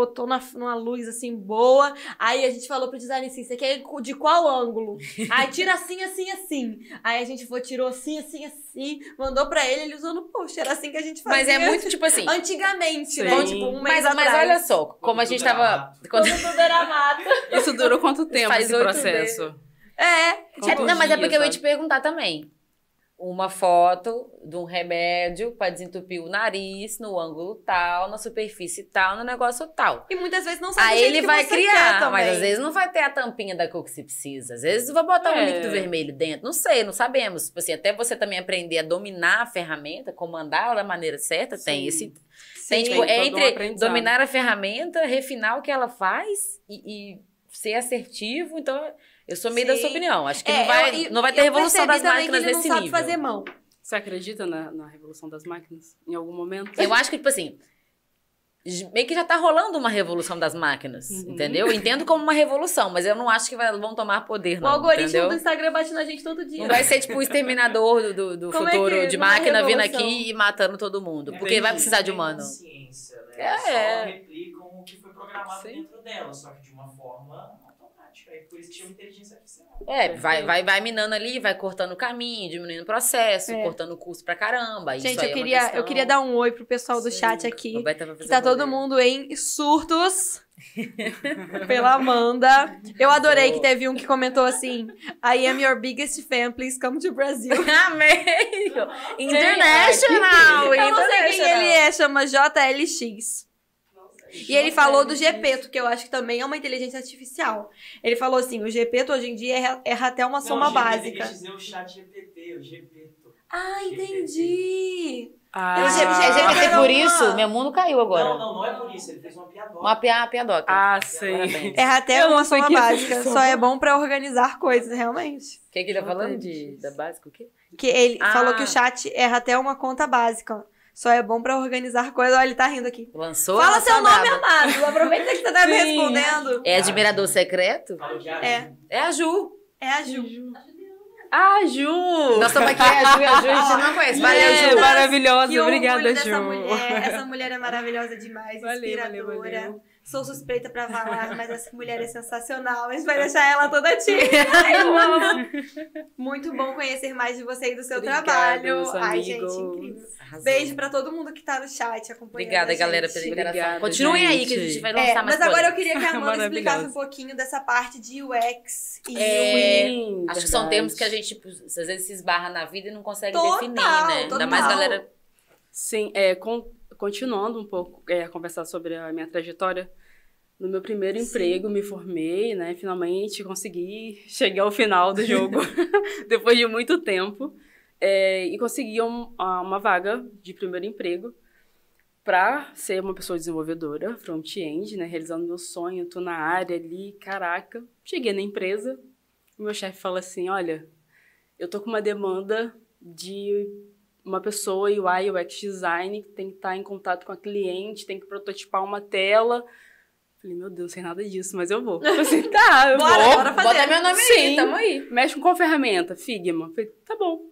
botou na, numa luz assim boa. Aí a gente falou pro design assim: você quer de qual ângulo? Aí tira assim, assim, assim. Aí a gente foi, tirou assim, assim, assim, mandou pra ele, ele usou no post. Era assim que a gente fazia. Mas é muito tipo assim. Antigamente, Sim. né? Tipo, um mês mas, atrás. mas olha só, como quando a gente tava. Quando... quando tudo era mato. Isso durou quanto tempo Faz esse processo? É. Tipo, não, mas é porque eu ia te perguntar também uma foto de um remédio para desentupir o nariz no ângulo tal, na superfície tal, no negócio tal. E muitas vezes não sabe Aí ele vai criar, mas às vezes não vai ter a tampinha da cor que você precisa. Às vezes vai botar é. um líquido vermelho dentro. Não sei, não sabemos. Tipo assim, até você também aprender a dominar a ferramenta, comandar ela da maneira certa, Sim. tem esse. Sim, tem, tipo, é entre um dominar a ferramenta, refinar o que ela faz e, e ser assertivo. Então, eu sou meio Sim. da sua opinião. Acho que é, não, vai, eu, não vai ter revolução das máquinas nesse nível. Sabe fazer mão. Você acredita na, na revolução das máquinas em algum momento? Eu acho que, tipo assim, meio que já tá rolando uma revolução das máquinas, uhum. entendeu? Eu entendo como uma revolução, mas eu não acho que vai, vão tomar poder, não. O algoritmo entendeu? do Instagram bate na gente todo dia. Não vai ser tipo o exterminador do, do, do futuro é de máquina vindo aqui e matando todo mundo. Porque Entendi. vai precisar de humano. Ciência, né? É. Só replicam o que foi programado Sim. dentro dela, só que de uma forma. Aí por isso que chama inteligência artificial. É, vai, vai, vai minando ali, vai cortando o caminho, diminuindo o processo, é. cortando o custo pra caramba. Gente, eu, queria, é eu queria dar um oi pro pessoal do Sim. chat aqui. Que tá todo mundo em surtos. pela Amanda. Eu adorei que teve um que comentou assim: I am your biggest fan, please come to Brazil. Amei! International! Eu não sei quem ele é, chama JLX. E ele falou do Gepeto, que eu acho que também é uma inteligência artificial. Ele falou assim: o Gepeto hoje em dia erra, erra até uma soma não, básica. Dizer o chat GPT, o Gepeto. Ah, entendi. Ah, eu, GPT por isso, meu mundo caiu agora. Não, não, não é por isso. Ele fez uma piadoca. Uma pia, piadoca. Ah, sei. Erra até uma soma básica. Só é bom pra organizar coisas, realmente. O que, que ele tá falando de, da básica? O quê? Que ele ah. falou que o chat erra até uma conta básica. Só é bom pra organizar coisas. Olha, ele tá rindo aqui. Lançou? Fala seu nome, amado. Aproveita que você tá me respondendo. É admirador secreto? É. É a Ju. É a Ju. Ah, Ju! Nós estamos aqui, a Ju, a Ju, a gente não conhece. Valeu, é, Ju. Maravilhosa, obrigada, Ju. Mulher. Essa mulher é maravilhosa demais, valeu, inspiradora. Valeu, valeu. Sou suspeita pra falar, mas essa mulher é sensacional. A gente vai deixar ela toda tímida. Eu amo. Muito bom conhecer mais de você e do seu Obrigada, trabalho. Ai, gente, incrível. Arrasou. Beijo pra todo mundo que tá no chat acompanhando. Obrigada, galera, pela interação. Continuem gente. aí que a gente vai lançar é, mais Mas agora eu queria que a Amanda explicasse um pouquinho dessa parte de UX e é, Sim, Acho que são termos que a gente, tipo, às vezes se esbarra na vida e não consegue total, definir, né? Total. Ainda mais galera. Sim, é, com, continuando um pouco é, a conversar sobre a minha trajetória no meu primeiro Sim. emprego, me formei, né? Finalmente consegui chegar ao final do jogo, depois de muito tempo. É, e consegui um, uma vaga de primeiro emprego para ser uma pessoa desenvolvedora, front-end, né? Realizando meu sonho, tô na área ali, caraca. Cheguei na empresa, o meu chefe fala assim, olha, eu tô com uma demanda de uma pessoa UI, UX design, que tem que estar em contato com a cliente, tem que prototipar uma tela Falei, meu Deus, sem nada disso, mas eu vou. Falei assim, tá, eu bora, vou. Bora fazer. Bota meu nome Sim. aí, tamo aí. Mexe com qual ferramenta? Figma. Falei, tá bom.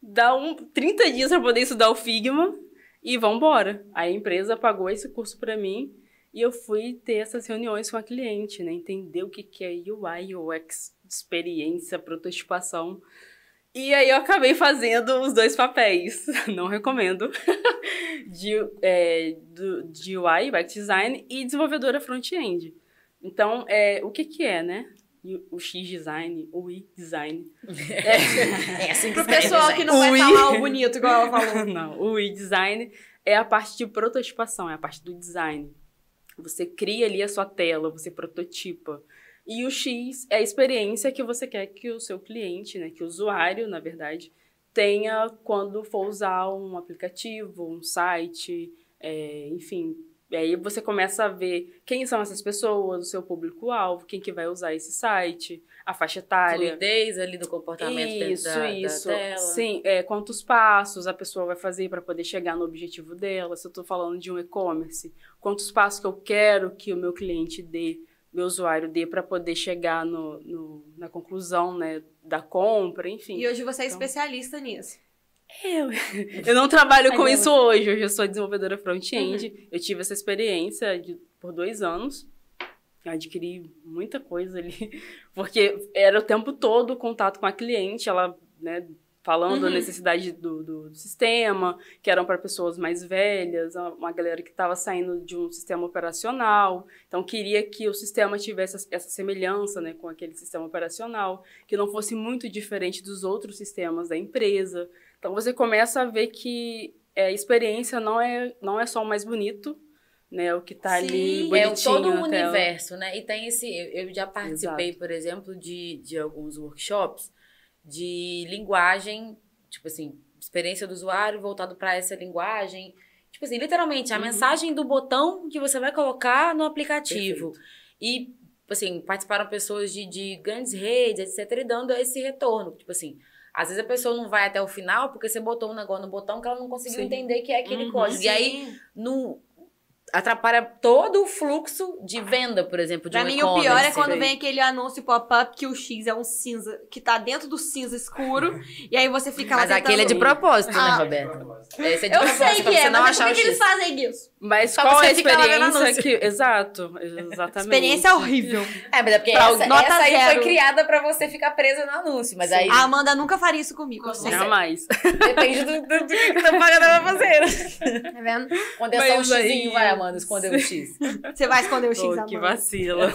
Dá um, 30 dias pra poder estudar o Figma e vambora. Aí a empresa pagou esse curso pra mim e eu fui ter essas reuniões com a cliente, né? Entender o que, que é UI, UX, experiência, prototipação. E aí eu acabei fazendo os dois papéis. Não recomendo. de, é, do, de UI, Back Design, e desenvolvedora front-end. Então, é, o que que é, né? O X design, o I design. É, é assim que Pro pessoal que não vai falar o bonito, igual ela falou. Não, o I design é a parte de prototipação, é a parte do design. Você cria ali a sua tela, você prototipa. E o X é a experiência que você quer que o seu cliente, né, que o usuário, na verdade, tenha quando for usar um aplicativo, um site, é, enfim. E aí você começa a ver quem são essas pessoas, o seu público-alvo, quem que vai usar esse site, a faixa etária. Fluidez ali do comportamento isso, da, isso. da tela. Sim, é, quantos passos a pessoa vai fazer para poder chegar no objetivo dela. Se eu estou falando de um e-commerce, quantos passos que eu quero que o meu cliente dê meu usuário dê para poder chegar no, no, na conclusão né, da compra, enfim. E hoje você é então... especialista nisso. Eu, eu não trabalho com isso hoje, hoje eu sou desenvolvedora front-end. Uhum. Eu tive essa experiência de, por dois anos. Eu adquiri muita coisa ali, porque era o tempo todo contato com a cliente, ela né, falando uhum. da necessidade do, do, sistema, que eram para pessoas mais velhas, uma galera que estava saindo de um sistema operacional, então queria que o sistema tivesse essa semelhança né, com aquele sistema operacional, que não fosse muito diferente dos outros sistemas da empresa. Então você começa a ver que é, a experiência não é, não é só o mais bonito, né? O que está ali bonitinho. É todo um universo, né? E tem esse. Eu já participei, Exato. por exemplo, de, de alguns workshops de linguagem, tipo assim, experiência do usuário voltado para essa linguagem. Tipo assim, literalmente, a uhum. mensagem do botão que você vai colocar no aplicativo. Perfeito. E, assim, participaram pessoas de, de grandes redes, etc., e dando esse retorno. Tipo assim, às vezes a pessoa não vai até o final porque você botou um negócio no botão que ela não conseguiu Sim. entender que é aquele uhum, código. E aí, no, atrapalha todo o fluxo de venda, por exemplo, de pra um mim, o pior é quando vem aquele anúncio pop-up que o X é um cinza, que tá dentro do cinza escuro, e aí você fica lá Mas tentando... aquele é de propósito, né, ah, né, Roberto? Esse é de eu propósito, sei que é, não mas é que eles fazem isso? Mas Só qual é a experiência que. Exato, exatamente. Experiência horrível. É, mas é porque pra essa, essa aí foi criada pra você ficar presa no anúncio. Mas aí... A Amanda nunca faria isso comigo. Jamais. Depende do, do, do que tá pagando pra fazer. Tá vendo? Quando é só um xizinho, vai, Amanda, esconder o x. Você vai esconder o x, oh, Amanda. Que vacila.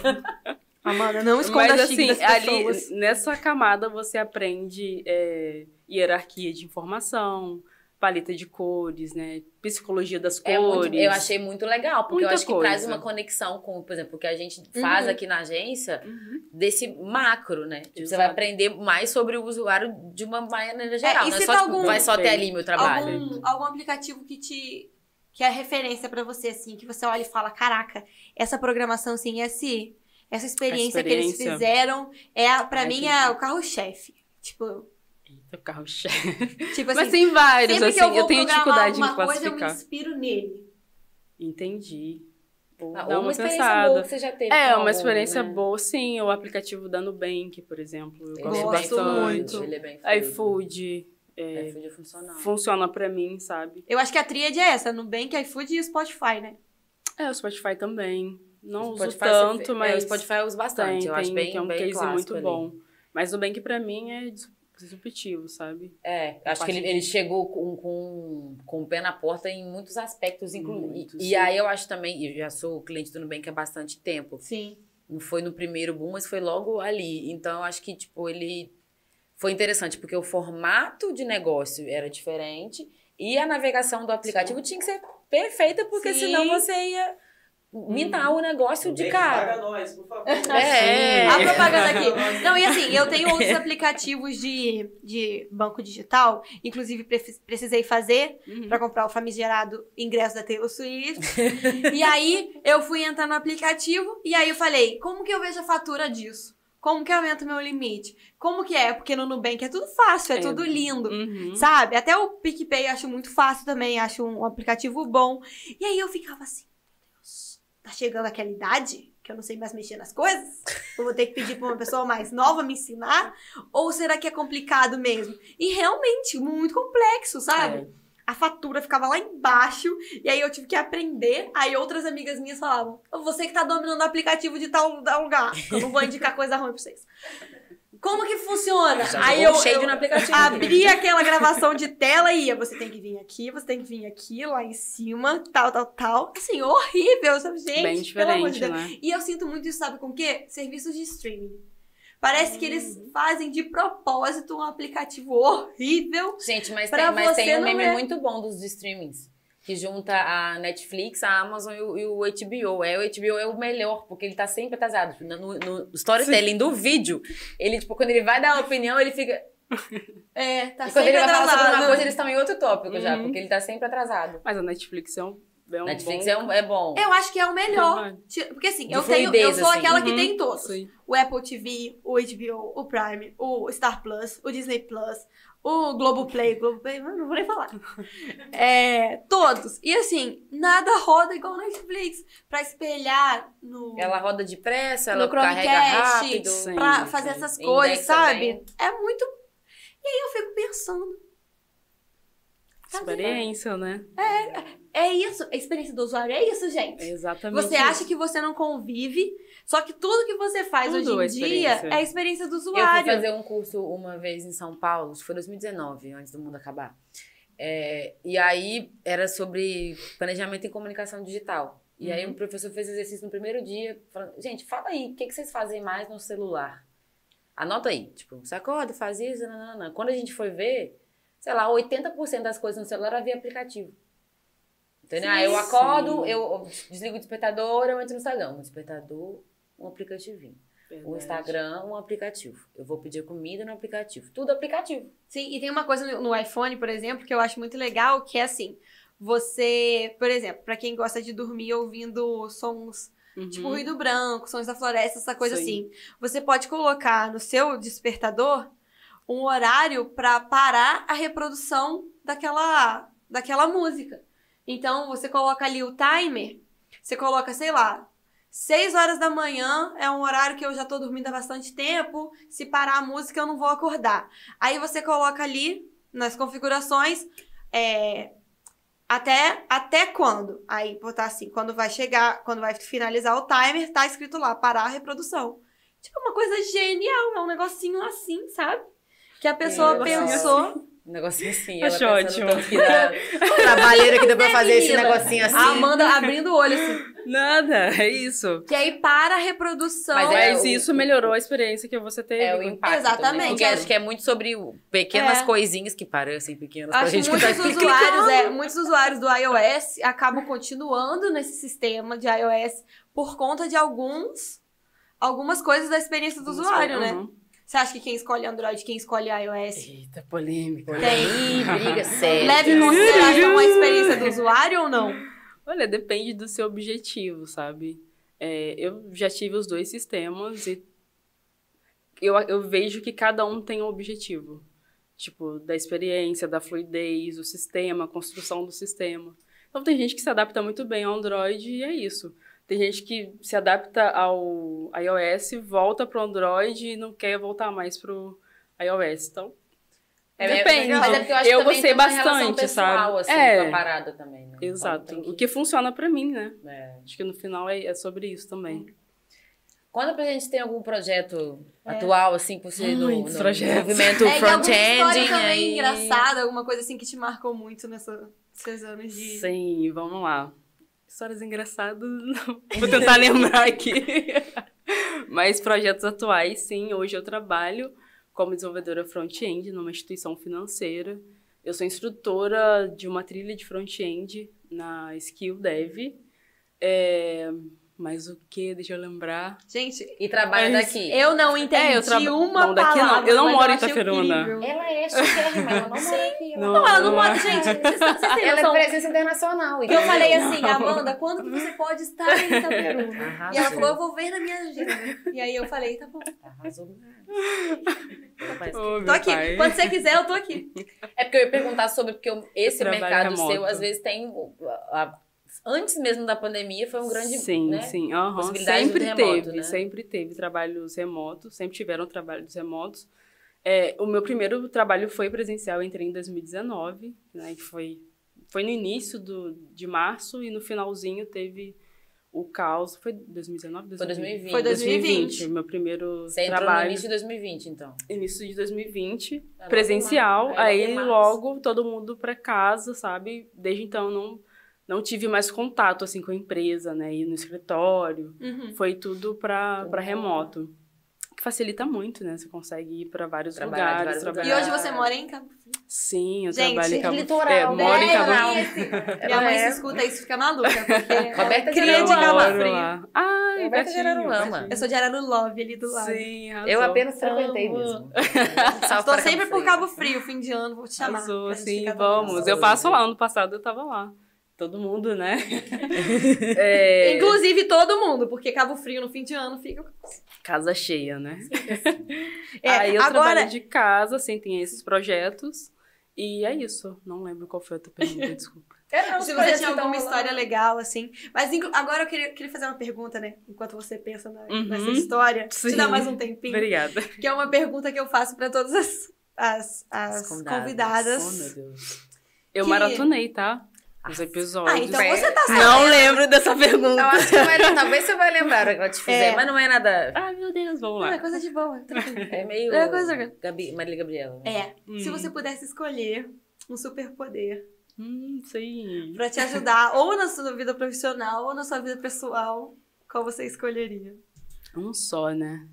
Amanda, não esconda Mas, assim, ali, nessa camada você aprende é, hierarquia de informação, paleta de cores, né? Psicologia das cores. É muito, eu achei muito legal, porque Muita eu acho coisa. que traz uma conexão com, por exemplo, o que a gente faz uhum. aqui na agência, uhum. desse macro, né? Tipo, você vai aprender mais sobre o usuário de uma maneira geral. É, não é só, tipo, vai só ter ali meu trabalho. Algum, algum aplicativo que te que é referência para você, assim, que você olha e fala, caraca, essa programação, assim, esse, essa experiência, experiência. que eles fizeram, é, para mim, é o carro-chefe. Tipo, o carro-chefe. Tipo assim, Mas tem vários, assim, eu, eu, tenho dificuldade em classificar. Coisa, eu me inspiro nele. Entendi. Vou ah, uma, uma experiência pensada. boa que você já teve. É, uma experiência né? boa, sim. O aplicativo da Nubank, por exemplo. Eu gosto bastante. Muito. Ele é bem iFood. É, iFood funciona. Funciona pra mim, sabe? Eu acho que a tríade é essa, Nubank, iFood e o Spotify, né? É, o Spotify também. Não uso tanto, mas... É, o Spotify eu uso bastante. Tem, eu acho bem, que é um bem case muito ali. bom. Mas o Nubank pra mim é disruptivo, sabe? É, acho que ele, ele chegou com, com, com o pé na porta em muitos aspectos, inclusive. E, e, aí eu acho também, eu já sou cliente do Nubank há bastante tempo. Sim. Não foi no primeiro boom, mas foi logo ali. Então eu acho que, tipo, ele foi interessante, porque o formato de negócio era diferente e a navegação do aplicativo Sim. tinha que ser perfeita, porque Sim. senão você ia mintar hum. o negócio de cara. Paga nós, por favor. É, a propaganda aqui. Não, e assim, eu tenho outros aplicativos de, de banco digital, inclusive precisei fazer uhum. para comprar o famigerado ingresso da Taylor Swift. e aí eu fui entrar no aplicativo e aí eu falei, como que eu vejo a fatura disso? Como que aumenta o meu limite? Como que é? Porque no Nubank é tudo fácil, é, é. tudo lindo, uhum. sabe? Até o PicPay eu acho muito fácil também, acho um aplicativo bom. E aí eu ficava assim, tá chegando aquela idade que eu não sei mais mexer nas coisas? Eu vou ter que pedir para uma pessoa mais nova me ensinar? Ou será que é complicado mesmo? E realmente, muito complexo, sabe? É. A fatura ficava lá embaixo, e aí eu tive que aprender. Aí outras amigas minhas falavam: Você que tá dominando o aplicativo de tal, tal lugar, eu não vou indicar coisa ruim pra vocês. Como que funciona? Aí eu, eu no aplicativo abri aquela gravação de tela e ia. Você tem que vir aqui, você tem que vir aqui, lá em cima, tal, tal, tal. Assim, horrível, sabe, gente? Bem diferente, de né? E eu sinto muito isso, sabe com o quê? Serviços de streaming. Parece que eles hum. fazem de propósito um aplicativo horrível. Gente, mas tem, mas tem um meme é... muito bom dos streamings que junta a Netflix, a Amazon e o, e o, HBO. É, o HBO é o melhor, porque ele tá sempre atrasado. No, no storytelling Sim. do vídeo, ele, tipo, quando ele vai dar a opinião, ele fica. É, tá e quando ele vai atrasado. falar sobre uma coisa, eles estão em outro tópico uhum. já, porque ele tá sempre atrasado. Mas a Netflix é um. É um Netflix bom... é, um, é bom. Eu acho que é o melhor. Porque assim, eu tenho. Eu sou assim. aquela uhum. que tem todos. Sim. O Apple TV, o HBO, o Prime, o Star Plus, o Disney Plus, o Globoplay, Globoplay, não vou nem falar. É, todos. E assim, nada roda igual Netflix. Pra espelhar no. Ela roda depressa, ela carrega rápido. Pra fazer essas coisas, sabe? Também. É muito. E aí eu fico pensando. Experiência, né? É, é isso. A experiência do usuário é isso, gente. É exatamente. Você acha que você não convive só que tudo que você faz tudo hoje em dia é a experiência do usuário. Eu fui fazer um curso uma vez em São Paulo, foi 2019, antes do mundo acabar. É, e aí era sobre planejamento em comunicação digital. E uhum. aí o professor fez exercício no primeiro dia, falando, gente, fala aí, o que, que vocês fazem mais no celular? Anota aí, tipo, você acorda, faz isso, nanana. Quando a gente foi ver, sei lá, 80% das coisas no celular havia aplicativo. Entendeu? Sim, ah, eu acordo, sim. eu desligo o despertador, eu entro no Instagram. O despertador, um aplicativinho. Verdade. O Instagram, um aplicativo. Eu vou pedir comida no aplicativo. Tudo aplicativo. Sim, e tem uma coisa no, no iPhone, por exemplo, que eu acho muito legal, que é assim, você, por exemplo, para quem gosta de dormir ouvindo sons Uhum. Tipo ruído branco, sons da floresta, essa coisa Sim. assim. Você pode colocar no seu despertador um horário para parar a reprodução daquela, daquela música. Então você coloca ali o timer, você coloca, sei lá, 6 horas da manhã é um horário que eu já tô dormindo há bastante tempo. Se parar a música, eu não vou acordar. Aí você coloca ali nas configurações é, até, até quando? Aí botar assim, quando vai chegar, quando vai finalizar o timer, tá escrito lá, parar a reprodução. Tipo, uma coisa genial, é um negocinho assim, sabe? Que a pessoa é, pensou. Assim. Um negocinho assim, Acho ela ótimo. Que dá, trabalheira que deu pra é, fazer esse negocinho assim. A Amanda abrindo o olho assim. Nada, é isso. Que aí para a reprodução. Mas, é, o, isso melhorou a experiência que você teve. É o impacto. Exatamente. Também. Porque acho que é muito sobre pequenas é. coisinhas que parecem pequenas acho pra gente muitos que tá usuários, é, Muitos usuários do iOS acabam continuando nesse sistema de iOS por conta de alguns algumas coisas da experiência do usuário, né? Você acha que quem escolhe Android, quem escolhe iOS? Eita, polêmica. Tem. briga séria. Leve em consideração a experiência do usuário ou não? Olha, depende do seu objetivo, sabe? É, eu já tive os dois sistemas e eu, eu vejo que cada um tem um objetivo. Tipo, da experiência, da fluidez, o sistema, a construção do sistema. Então tem gente que se adapta muito bem ao Android e é isso. Tem gente que se adapta ao iOS, volta pro Android e não quer voltar mais pro iOS. Então, é, depende. Mas é porque eu acho eu que gostei bastante, pessoal, sabe? Assim, é. Com a parada também, né? Exato. Que... O que funciona para mim, né? É. Acho que no final é, é sobre isso também. Quando a gente tem algum projeto é. atual, assim, com você no, no movimento é, front-end. também engraçada, alguma coisa assim que te marcou muito nessa, nesses anos de... Sim, vamos lá histórias engraçadas, não. Vou tentar lembrar aqui. Mas projetos atuais, sim. Hoje eu trabalho como desenvolvedora front-end numa instituição financeira. Eu sou instrutora de uma trilha de front-end na Skill Dev. É, mas o que? Deixa eu lembrar. Gente, e trabalha é daqui. Eu não entendi é, eu tra... uma não, daqui palavra, não. Eu não moro em Itaperuna. Ela é chiquérrima, ela não mora aqui. Não, não, ela não, mora, gente. Vocês, vocês ela é presença internacional. Então. Eu falei assim, Amanda, quando que você pode estar em Itaperuna? Arrasou. E ela falou, eu vou ver na minha agenda. E aí eu falei, tá bom. Arrasou. Oh, tô aqui. Pai. Quando você quiser, eu tô aqui. É porque eu ia perguntar sobre, porque esse mercado remoto. seu, às vezes, tem a, antes mesmo da pandemia foi um grande sim né? sim uhum. sempre remoto, teve né? sempre teve trabalhos remotos sempre tiveram trabalhos remotos é, o meu primeiro trabalho foi presencial entrei em 2019 né que foi foi no início do, de março e no finalzinho teve o caos foi 2019 foi 2020 foi 2020, 2020 meu primeiro Você trabalho no início de 2020 então início de 2020 ah, presencial aí logo todo mundo para casa sabe desde então não não tive mais contato assim com a empresa, né? Ir no escritório. Uhum. Foi tudo para uhum. remoto. Que facilita muito, né? Você consegue ir para vários Trabalhar lugares. Vários e hoje você mora em Cabo Frio? Sim, eu Gente, trabalho em Cabo Frio. É, moro em Cabo Frio. Minha mãe se escuta isso fica maluca, porque Roberta cria de Cabo Frio. Ah, Roberta de Araruama. Eu sou de Ararulove, ali do lado. Sim, Eu apenas frequentei mesmo. Estou sempre por Cabo Frio, fim de ano, vou te chamar. Arrasou, sim, vamos. Eu passo lá, ano passado eu tava lá todo mundo, né? é... Inclusive todo mundo, porque Cabo Frio no fim de ano fica. Casa cheia, né? é, Aí eu agora... trabalho de casa, assim, tem esses projetos. E é isso. Não lembro qual foi a tua pergunta, desculpa. É, não, Se você tinha alguma história legal, assim. Mas agora eu queria, queria fazer uma pergunta, né? Enquanto você pensa na, uhum, nessa história. Sim. Te dá mais um tempinho. Obrigada. Que é uma pergunta que eu faço para todas as, as, as, as convidadas. convidadas. Oh, meu Deus. Eu que... maratonei, tá? Os episódios. Ah, então você tá sabendo. Não lembro dessa pergunta. Eu acho que vai, talvez você vai lembrar o que eu te fizer, é. mas não é nada. Ai, meu Deus, vamos lá. Não, é coisa de boa. É meio. É coisa... Gabi, Maria Gabriela. Né? É. Hum. Se você pudesse escolher um superpoder. Hum, sim. Pra te ajudar, ou na sua vida profissional, ou na sua vida pessoal, qual você escolheria? Um só, né?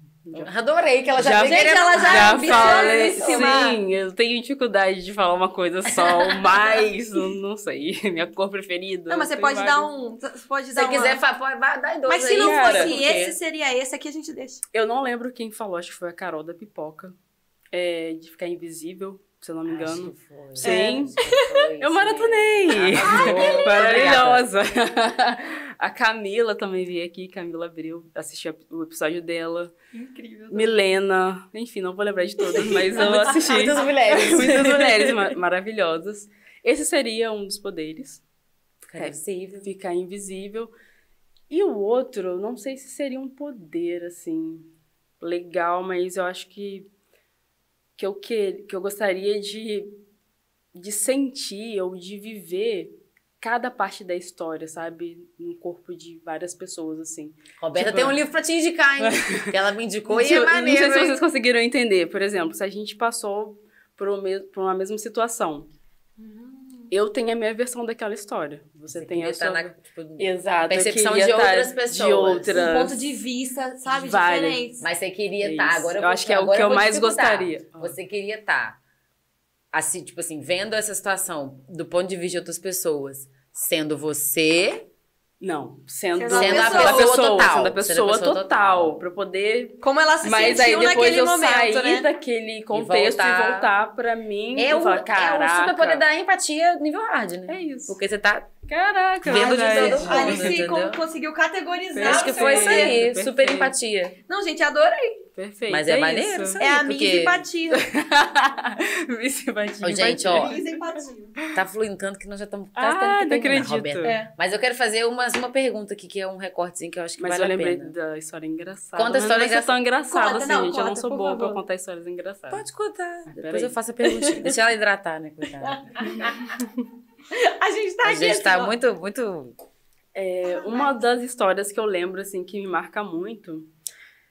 Adorei que ela já, já Gente, ela já, já é ambiciosíssima. Sim, eu tenho dificuldade de falar uma coisa só, mas não, não sei, minha cor preferida. Não, mas você pode vários. dar um, pode se dar uma... quiser, pode dar dois Mas se não fosse cara, esse, seria esse aqui a gente deixa. Eu não lembro quem falou, acho que foi a Carol da Pipoca, é, de ficar invisível se eu não me engano. Foi. Sim. É, eu maratonei. Ah, Maravilhosa. A Camila também veio aqui, Camila abriu, assistiu o episódio dela. Incrível. Milena, enfim, não vou lembrar de todas, mas eu assisti. Muitas mulheres. Muitas mulheres maravilhosas. Esse seria um dos poderes. Ficar é, invisível. Ficar invisível. E o outro, não sei se seria um poder, assim, legal, mas eu acho que que eu, que, que eu gostaria de, de sentir ou de viver cada parte da história, sabe? No corpo de várias pessoas, assim. Roberta tipo, tem um livro pra te indicar, hein? que ela me indicou e é maneiro. Não sei se vocês conseguiram entender. Por exemplo, se a gente passou por, uma mesma situação. Eu tenho a minha versão daquela história. Você, Você tem a sua... Na, tipo, Exato. Percepção de outras pessoas. De outras... Um ponto de vista, sabe? Várias. Diferente. Mas você queria estar. Tá, agora eu, eu acho que é o que eu mais gostaria. Você queria estar. Tá, assim, tipo assim, vendo essa situação do ponto de vista de outras pessoas, sendo você não, sendo, sendo, sendo a pessoa, pessoa total. Sendo a pessoa, pessoa total, total. Pra poder. Como ela se Mas aí depois eu momento, sair né? daquele contexto e voltar, e voltar pra mim. É o, falar, é o super poder da empatia nível hard, né? É isso. Porque você tá. Caraca, vendo de todo mundo. Alice conseguiu categorizar. Acho que foi isso aí. Super empatia. Não, gente, adorei. Perfeito. Mas é, é maneiro isso. É a porque... Miss Empatia. Miss Empatia. gente, ó. Miss Empatia. Tá fluindo tanto que nós já estamos quase ah, tendo que terminar, Roberta. É. Mas eu quero fazer umas, uma pergunta aqui, que é um recortezinho que eu acho que Mas vale a pena. Mas eu lembrei da história engraçada. Conta a história engraçada. Não é tão engraçada assim, não, gente. Conta, eu não sou boa favor. pra contar histórias engraçadas. Pode contar. Ah, Depois eu faço a perguntinha. Deixa ela hidratar, né, coitada. a gente tá a aqui. A gente tá muito, muito... É, uma das histórias que eu lembro, assim, que me marca muito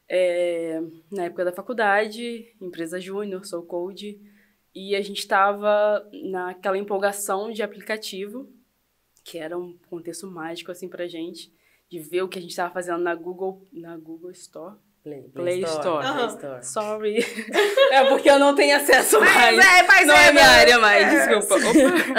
é, na época da faculdade, empresa júnior, sou code, e a gente estava naquela empolgação de aplicativo, que era um contexto mágico assim pra gente, de ver o que a gente estava fazendo na Google, na Google Store. Play, Play, Play Store. Store. Play Store. Sorry. é porque eu não tenho acesso mais. Mas é, mas não é, é minha área mais, é. desculpa.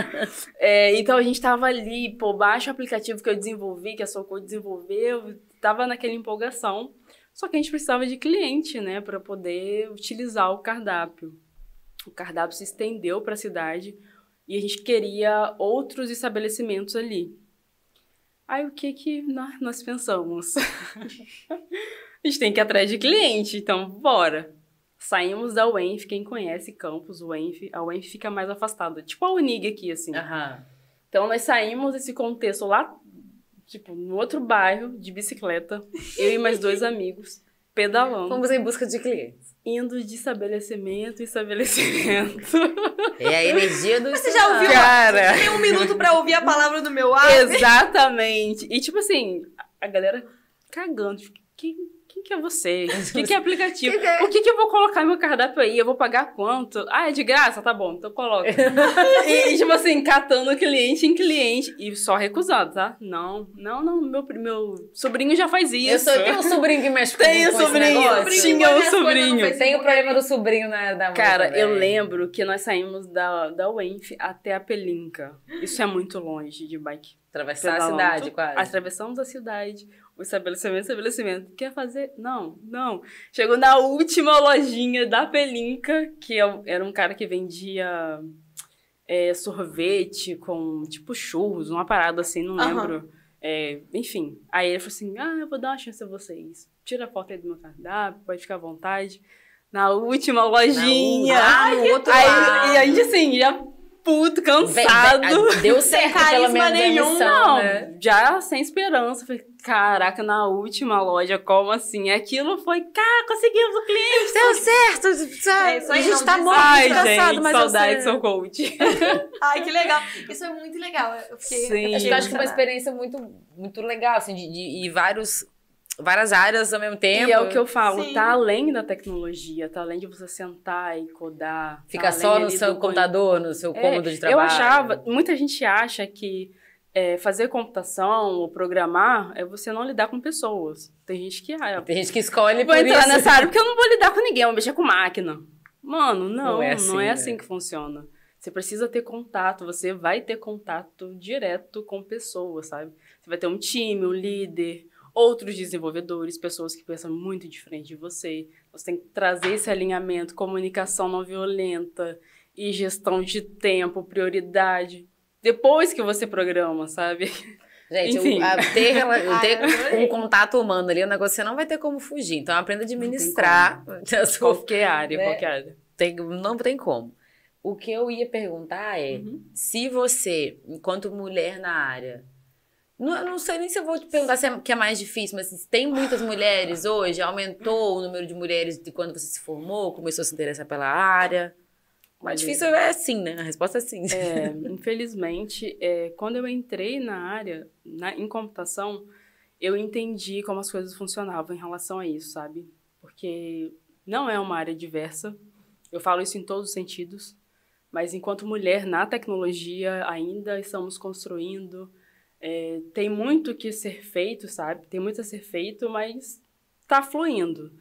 é, então a gente tava ali, pô, baixa o aplicativo que eu desenvolvi, que a Socorro desenvolveu, tava naquela empolgação. Só que a gente precisava de cliente, né, para poder utilizar o cardápio. O cardápio se estendeu para a cidade e a gente queria outros estabelecimentos ali. Aí o que que nós pensamos? a gente tem que ir atrás de cliente, então bora. Saímos da UENF, quem conhece campus, UENF, a UENF fica mais afastada, tipo a Unig aqui, assim. Uhum. Então nós saímos desse contexto lá tipo, no outro bairro, de bicicleta, eu e mais dois amigos, pedalando. Fomos em busca de clientes. Indo de estabelecimento em estabelecimento. É a energia do Você já ouviu? Cara. Você tem um minuto pra ouvir a palavra do meu ar? Exatamente. E tipo assim, a galera cagando. Tipo, que, quem que é você? O que, que é aplicativo? que que é? O que, que eu vou colocar no meu cardápio aí? Eu vou pagar quanto? Ah, é de graça? Tá bom, então coloca. e, tipo assim, catando cliente em cliente e só recusando, tá? Não, não, não, meu, meu sobrinho já faz isso. Eu sou, tenho um sobrinho que mexe com, Tenho com sobrinho, tinha um sobrinho. Tem o problema do sobrinho na da Cara, eu lembro que nós saímos da, da UENF até a Pelinca. Isso é muito longe de bike. Atravessar a cidade, quase. Atravessamos a cidade o estabelecimento, estabelecimento. Quer fazer? Não, não. Chegou na última lojinha da Pelinca, que é era um cara que vendia é, sorvete com, tipo, churros, uma parada assim, não lembro. Uhum. É, enfim, aí ele falou assim, ah, eu vou dar uma chance a vocês. Tira a foto aí do meu cardápio, pode ficar à vontade. Na última lojinha. Na, no outro aí, E a gente, assim, já puto, cansado. Deu certo, menos nenhum, missão, não. Né? Já sem esperança. Falei, caraca, na última loja, como assim? Aquilo foi, cara, conseguimos o cliente. Deu certo. É, a gente tá muito Ai, gente, mas saudade, sou coach. Ai, que legal. Isso é muito legal. Eu fiquei, Sim. Acho, acho que é uma experiência muito, muito legal, assim, de, de, de vários várias áreas ao mesmo tempo. E é o que eu falo, Sim. tá além da tecnologia, tá além de você sentar e codar. Fica tá só no seu computador, no seu é, cômodo de trabalho. Eu achava, muita gente acha que é, fazer computação ou programar é você não lidar com pessoas. Tem gente que. Ah, Tem gente que escolhe vou entrar isso. nessa área porque eu não vou lidar com ninguém, eu vou mexer com máquina. Mano, não, não é assim, não é assim né? que funciona. Você precisa ter contato, você vai ter contato direto com pessoas, sabe? Você vai ter um time, um líder, outros desenvolvedores, pessoas que pensam muito diferente de você. Você tem que trazer esse alinhamento, comunicação não violenta e gestão de tempo, prioridade. Depois que você programa, sabe? Gente, Enfim. O, ter, ter um contato humano ali, o negócio você não vai ter como fugir. Então aprenda a administrar. Qualquer área, né? qualquer área. Tem, não tem como. O que eu ia perguntar é: uhum. se você, enquanto mulher na área, não, não sei nem se eu vou te perguntar se é, que é mais difícil, mas tem muitas mulheres hoje? Aumentou o número de mulheres de quando você se formou, começou a se interessar pela área? mais difícil é sim, né? A resposta é sim. É, infelizmente, é, quando eu entrei na área, na, em computação, eu entendi como as coisas funcionavam em relação a isso, sabe? Porque não é uma área diversa. Eu falo isso em todos os sentidos. Mas enquanto mulher na tecnologia, ainda estamos construindo. É, tem muito que ser feito, sabe? Tem muito a ser feito, mas tá fluindo.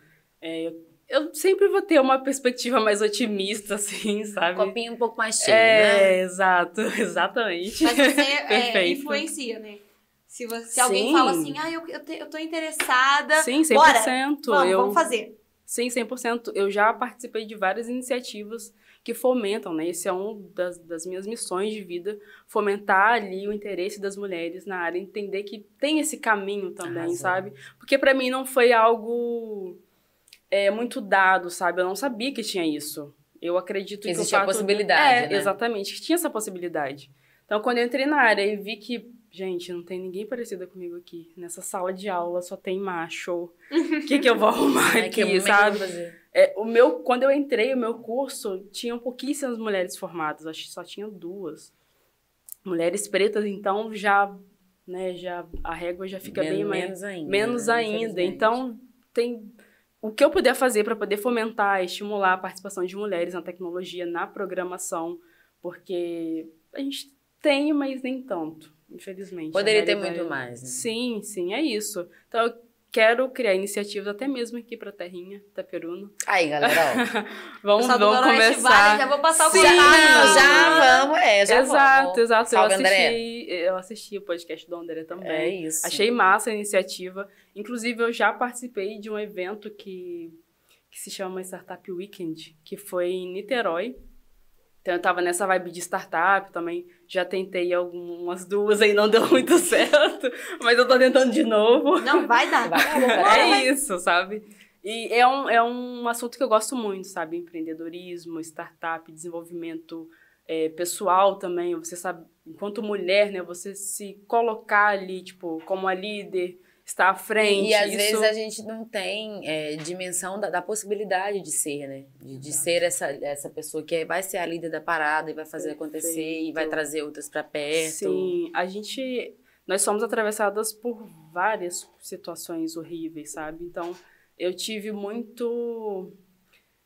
É, eu sempre vou ter uma perspectiva mais otimista, assim, sabe? Copinho um pouco mais cheio, é, né? exato, exatamente. Mas você é, influencia, né? Se, você, se alguém fala assim, ah, eu, eu, te, eu tô interessada. Sim, 100%. Bora, vamos, eu, vamos fazer. Sim, 100%. Eu já participei de várias iniciativas que fomentam, né? Esse é um das, das minhas missões de vida, fomentar ali o interesse das mulheres na área, entender que tem esse caminho também, Arrasou. sabe? Porque para mim não foi algo é, muito dado, sabe? Eu não sabia que tinha isso. Eu acredito que Existia a possibilidade, é, né? exatamente, que tinha essa possibilidade. Então, quando eu entrei na área e vi que, gente, não tem ninguém parecida comigo aqui. Nessa sala de aula só tem macho. O que, que eu vou arrumar aqui, é sabe? É, o meu, quando eu entrei, o meu curso, tinham pouquíssimas mulheres formadas. Acho que só tinha duas. Mulheres pretas, então, já... Né, já a régua já fica menos, bem mais... Menos ainda. Menos né? ainda. Então, tem o que eu puder fazer para poder fomentar, estimular a participação de mulheres na tecnologia, na programação, porque a gente tem, mas nem tanto, infelizmente. Poderia ter muito mais. Né? Sim, sim, é isso. Então, eu quero criar iniciativas até mesmo aqui para Terrinha, Taperuna. Aí, galera, vamos, vamos começar. Vale, já vou passar o Sim, já vamos, é, já Exato, vamos. exato. Salve, eu assisti, André. eu assisti o podcast do André também. É isso. Achei massa a iniciativa. Inclusive, eu já participei de um evento que, que se chama Startup Weekend, que foi em Niterói. Então, eu tava nessa vibe de startup também. Já tentei algumas duas aí, não deu muito certo. Mas eu tô tentando de novo. Não, vai dar. é isso, sabe? E é um, é um assunto que eu gosto muito, sabe? Empreendedorismo, startup, desenvolvimento é, pessoal também. Você sabe, enquanto mulher, né? Você se colocar ali, tipo, como a líder estar à frente. E, às isso... vezes a gente não tem é, dimensão da, da, possibilidade de ser, né? De, de, ser essa, essa pessoa que vai ser a líder da parada e vai fazer Perfeito. acontecer e vai trazer outras para perto. Sim, a gente. Nós somos atravessadas por várias situações horríveis, sabe? Então, eu tive muito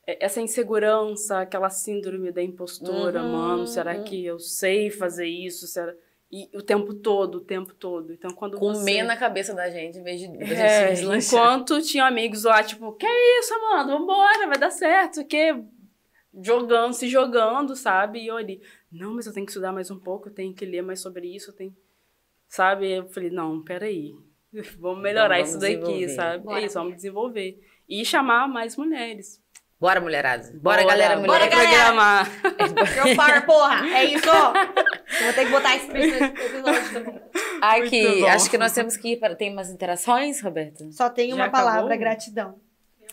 é, essa insegurança, aquela síndrome da impostora, uhum, mano, será uhum. que eu sei fazer isso? Será... E o tempo todo, o tempo todo. Então, quando Comer você... na cabeça da gente, em vez de, da é, gente Enquanto tinha amigos lá, tipo, que isso, mano, vambora, vai dar certo, que jogando, se jogando, sabe? E eu ali, não, mas eu tenho que estudar mais um pouco, eu tenho que ler mais sobre isso, eu tenho... Sabe? Eu falei, não, peraí, vamos melhorar vamos isso daqui, sabe? Bora. É isso, vamos desenvolver. E chamar mais mulheres. Bora, mulherada. Bora, Bora galera, mulher. Bora, galera. Girl Power, porra. É isso. Eu vou ter que botar nesse episódio também. Aqui, acho que nós temos que ir para... Tem umas interações, Roberto? Só tem uma palavra, gratidão.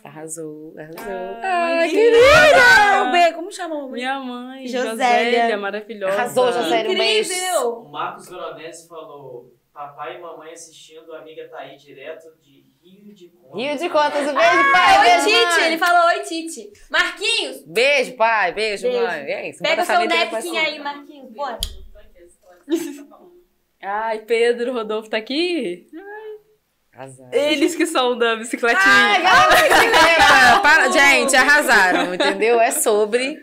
Arrasou, arrasou. Ai, Ai querida! Um beijo, como chamou? Minha mãe, Josélia. Josélia, maravilhosa. Arrasou, Josélia, um beijo. O Marcos Veronese falou, papai e mamãe assistindo, a amiga tá aí direto de Rio de Contas. Rio de Contas, um beijo, pai. Oi, beijo, Tite. mãe. Ele falou oi, Tite. Marquinhos. Beijo, pai. Beijo, Beijo. mãe. É isso. Pega o seu napkin aí, Marquinhos. Bora. Ai, Pedro, Rodolfo tá aqui? Arrasaram. Eles que são da bicicletinha. Ai, galera. Para- Gente, arrasaram, entendeu? É sobre.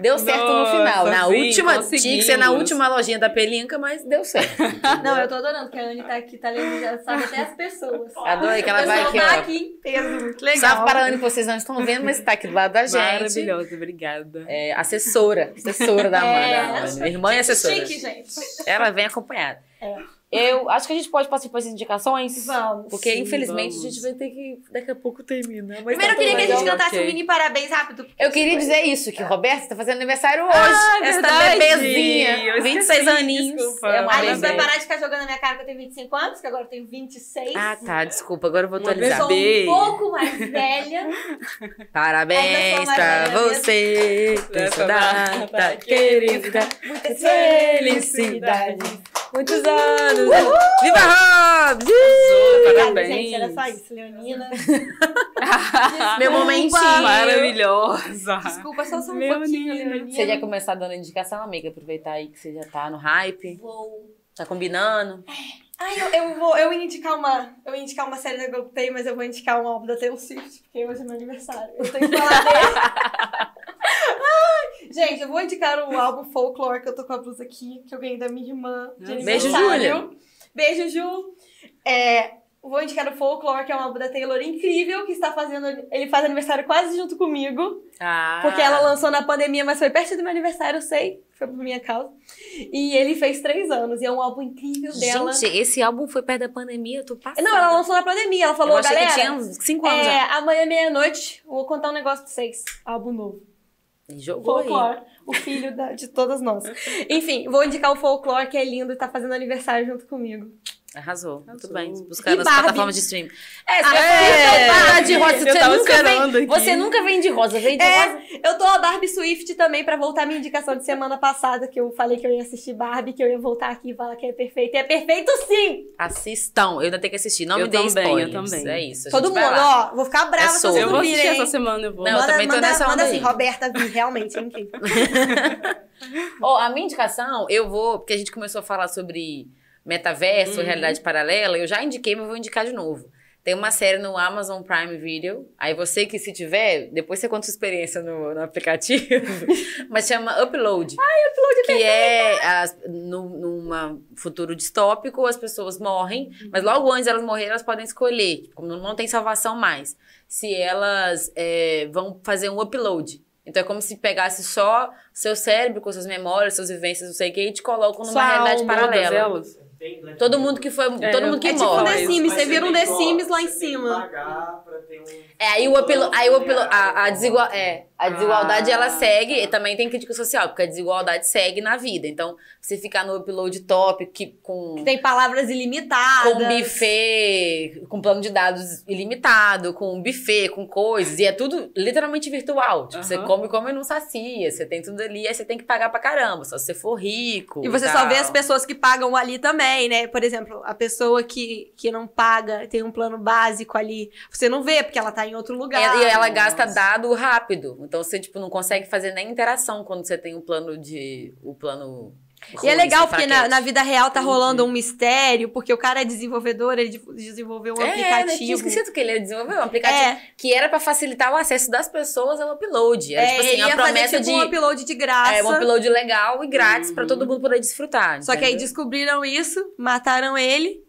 Deu certo no Nossa, final. Na sim, última, tinha que ser na última lojinha da Pelinca, mas deu certo. Não, eu tô adorando, porque a Anne tá aqui, tá lendo, já sabe até as pessoas. Adorei que ela vai aqui, tá ó. aqui em peso, muito legal. Salve para a Anne, que vocês não estão vendo, mas está aqui do lado da gente. Maravilhosa, obrigada. É, assessora. Assessora da É, Amanda. Minha irmã é assessora. Chique, gente. Ela vem acompanhada. É. Eu acho que a gente pode passar para as indicações. Vamos. Porque, Sim, infelizmente, vamos. a gente vai ter que. Daqui a pouco termina. Mas Primeiro tá eu queria que a gente cantasse ok. um mini parabéns rápido. Eu queria dizer isso, que o Roberto está fazendo aniversário hoje. Ah, Esta verdade. bebezinha. Eu 26 esqueci, aninhos. desculpa. É uma Aí você vai parar de ficar jogando na minha cara que eu tenho 25 anos, que agora eu tenho 26. Ah, tá. Desculpa, agora eu vou Uma Eu atualizar. sou um pouco mais velha. Parabéns mesmo. você, nessa data data querida. Muitas Felicidades, muitos anos. Viva Rob! parabéns. gente, era só isso, Leonina. Meu momentinho. Maravilhosa. Desculpa, só só um Leonina. pouquinho, Leonina. Você quer começar dando indicação, amiga? Aproveitar aí que você já tá no hype. Vou. Tá combinando? Ai, eu, eu vou, eu ia indicar uma, eu ia indicar uma série da Globoplay, mas eu vou indicar um álbum da Taylor Swift, porque hoje é meu aniversário. Eu tenho que falar dele. Gente, eu vou indicar o álbum Folklore, que eu tô com a blusa aqui, que eu ganhei da minha irmã Beijo, aniversário. Beijo, Ju. É, vou indicar o Folklore, que é um álbum da Taylor incrível, que está fazendo, ele faz aniversário quase junto comigo. Ah. Porque ela lançou na pandemia, mas foi perto do meu aniversário, eu sei. Foi por minha causa. E ele fez três anos. E é um álbum incrível dela. Gente, esse álbum foi perto da pandemia, eu tô passada. Não, ela lançou na pandemia. Ela falou, eu achei galera. que tinha 5 anos é, já. amanhã meia-noite, vou contar um negócio pra vocês. Álbum novo. E Jogou aí. Folklore. O filho da- de todas nós. Enfim, vou indicar o Folklore, que é lindo e tá fazendo aniversário junto comigo. Arrasou. Muito bem. Buscando as plataformas de streaming. É, você Ah, é. de rosa. Eu Você tava nunca, vem, aqui. você nunca vem de rosa. Vem de É. rosa. Eu tô a Barbie Swift também, pra voltar à minha indicação de semana passada, que eu falei que eu ia assistir Barbie, que eu ia voltar aqui e falar que é perfeito. E é perfeito sim! Assistam. Eu ainda tenho que assistir. Não Eu me dê também, eu também. É isso. Todo mundo, ó, vou ficar brava É se vocês Eu vou assistir hein? essa semana, eu vou. Não, eu manda, também tô manda, nessa onda manda assim, aí. Roberta Vi, realmente, é incrível. Ó, a minha indicação, eu vou, porque a gente começou a falar sobre metaverso, Uhum. realidade paralela, eu já indiquei, mas vou indicar de novo. Tem uma série no Amazon Prime Video. Aí você que se tiver, depois você conta sua experiência no, no aplicativo. mas chama Upload. Ai, Upload Que é as, no, numa futuro distópico, as pessoas morrem, mas logo antes elas morrerem, elas podem escolher. Tipo, Como não tem salvação mais. Se elas é, vão fazer um upload. Então é como se pegasse só seu cérebro com suas memórias, suas vivências, não sei o que, e te colocam numa Sua realidade paralela. todas elas. Bem Black Todo Mirror. mundo que foi, É, todo mundo que é tipo morre. The Mas- Sims, Mas você vira um The que- Sims lá em você que cima. um- É, aí o upload, aí o upload, a, a, desigual, é, a desigualdade Ah, ela segue e também tem crítica social, porque a desigualdade segue na vida. Então, você ficar no upload top que, com Tem palavras ilimitadas. com buffet, com plano de dados ilimitado, com buffet, com coisas, e é tudo literalmente virtual. Tipo, você Aham. come, come e não sacia, você tem tudo ali, aí você tem que pagar pra caramba, só se você for rico. E você só tal. vê as pessoas que pagam ali também, né? Por exemplo, a pessoa que, que não paga, tem um plano básico ali. Você não vê, porque ela tá em outro lugar. É, e ela gasta dado rápido. Então você, tipo, não consegue fazer nem interação quando você tem um plano de. O plano. E é legal, porque na, na vida real tá rolando um mistério, porque o cara é desenvolvedor, ele de- desenvolveu um É, né? Tinha aplicativo. esquecido que ele desenvolveu um aplicativo É, que era pra facilitar o acesso das pessoas ao upload. Era, é, tipo assim, ele a ia fazer promessa tipo de. um upload de graça. É, um upload legal e grátis pra Uhum. todo mundo poder desfrutar. Só que aí descobriram isso, mataram ele,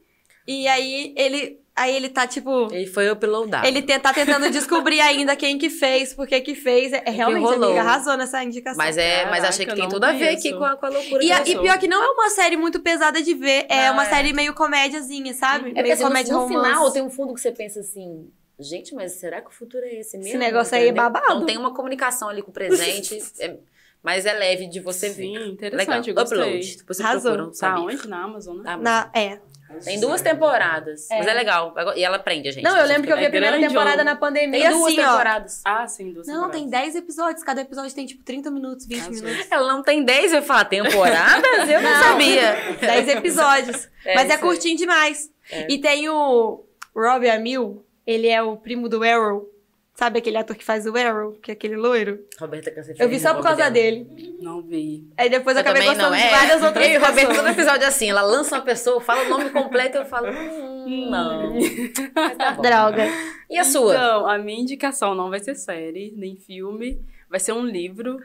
e aí ele, aí ele tá tipo... Ele foi uploadado. Ele te- tá tentando descobrir ainda quem que fez, por que que fez. É, é realmente, rolou. amiga, arrasou nessa indicação. Mas, é, mas Caraca, achei que tem não tudo a ver aqui com a, com a loucura E, a- e pior que não é uma série muito pesada de ver, é Não, uma é. série meio comédiazinha, sabe? É porque meio assim, no, comédia no romance. final tem um fundo que você pensa assim, gente, mas será que o futuro é esse mesmo? negócio aí é Entendeu? babado. Então tem uma comunicação ali com o presente, é- mas é leve de você Sim, ver. interessante, Legal. eu gostei. Upload. Depois você Arrasou. procura, Tá sabe? onde? Na Amazon, né? Tá, Na- é. Tem duas temporadas, É. mas é legal. E ela prende a gente. Não, eu lembro que eu vi a primeira grande temporada ou- na pandemia Tem duas assim, ó. temporadas. Ah, sim, duas Não, tem temporadas. 10 episódios. Cada episódio tem tipo 30 minutos, 20 Arrasou. minutos. Ela não tem 10, eu falo, temporadas? Eu não, Não. sabia. 10 episódios. É, Mas é curtinho demais. É. E tem o Robbie Amil, ele é o primo do Arrow. Sabe aquele ator que faz o Arrow, que é aquele loiro? Roberta Câncer Eu vi só por causa dele. Não vi. Aí depois eu, Eu acabei gostando não, de é. várias outras Eu e o Roberto, todo pessoas. episódio assim, ela lança uma pessoa, fala o nome completo e eu falo, hum, não. Mas tá. Droga. E a sua? Então, a minha indicação não vai ser série, nem filme. Vai ser um livro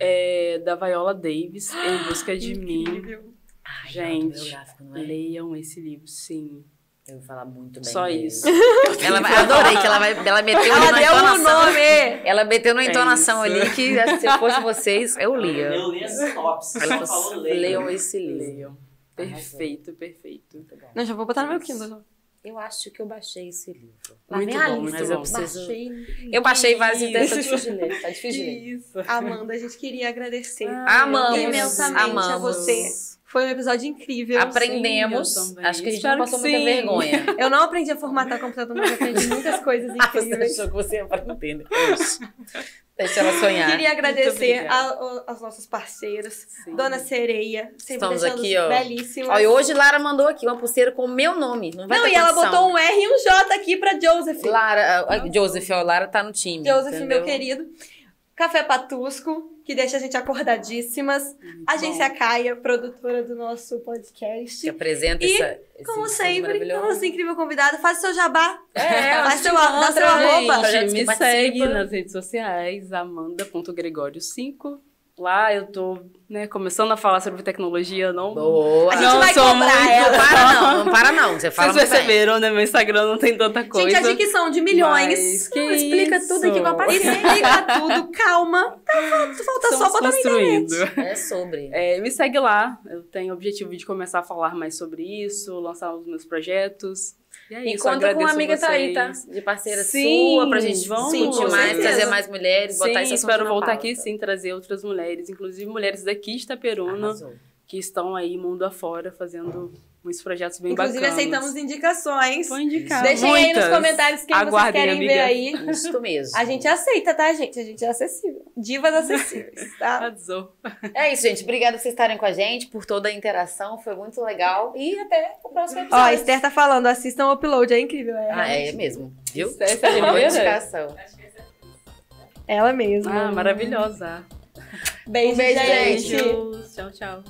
é, da Viola Davis, Em Busca de Mim. Incrível. Ai, Gente, não é? Leiam esse livro, sim. Eu vou falar muito bem. Só dele. isso. Ela vai, adorei que ela, vai, ela meteu Ela deu o entonação. nome. Ela meteu na É entonação isso. ali que se eu fosse vocês, eu lia. Eu li as sinopses, Ela só falou falou, leiam. esse livro. Leiam. Perfeito, perfeito. Não, já vou botar no meu Kindle. Eu acho que eu baixei esse livro. Muito vem a bom, lista. muito Mas eu preciso- Baixei. Eu baixei vários textos, tá difícil de ler. Tá difícil de ler. Isso. Amanda, a gente queria agradecer. Amamos. Imensamente amamos. a você. Foi um episódio incrível. Aprendemos. Sim, acho que a gente Espero não passou muita sim. vergonha. Eu não aprendi a formatar computador, mas aprendi muitas coisas Ah, você incríveis. achou que você ia aprender, né? Deixa ela sonhar. Queria agradecer a, aos nossos parceiros. Sim. Dona Sereia, sempre Estamos aqui, ó. e hoje Lara mandou aqui uma pulseira com o meu nome. Não vai Não, e ela botou um R e um J aqui pra Joseph. Lara, a, Joseph, ó, Lara tá no time. Joseph, entendeu? meu querido. Café Patusco, que deixa a gente acordadíssimas. Muito Agência bom. Caia, produtora do nosso podcast. Que apresenta e, essa. Como sempre, nossa incrível convidada, faz seu jabá. É, faz seu, dá seu arroba. Me segue nas redes sociais, amanda.gregório5 Lá eu tô, né, começando a falar sobre tecnologia, não. Boa. A gente não vai sou muito... ela. Não para não, não para não. Você fala Vocês perceberam, né? Meu Instagram não tem tanta coisa. Gente, a dicção de milhões. Mas que não, explica isso? tudo aqui com a aparência. Explica tudo, calma. Tá, falta Estamos só botar na internet. É sobre. É, me segue lá. Eu tenho o objetivo de começar a falar mais sobre isso, lançar os meus projetos. E, é isso, conta com uma amiga tá aí, tá? De parceira sim, sua, pra gente vamos, discutir mais, trazer mais mulheres, sim, botar isso espero voltar aqui sim, trazer outras mulheres, inclusive mulheres daqui de Itaperuna, Arrasou. que estão aí mundo afora fazendo muitos projetos bem Inclusive, bacanas. aceitamos indicações. Vou indicar. Deixem Muitas. aí nos comentários quem Aguardem, vocês querem amiga. ver aí. Isso mesmo. A gente aceita, tá, gente? A gente é acessível. Divas acessíveis, tá? Arrasou. É isso, gente. Obrigada por vocês estarem com a gente, por toda a interação. Foi muito legal. E até o próximo episódio. Ó, a Esther tá falando, assistam o upload, é incrível. É, ah, é mesmo. Viu? Essa é a boa indicação. Ela mesma. Ah, maravilhosa. Beijo, um beijo gente. Tchau, tchau.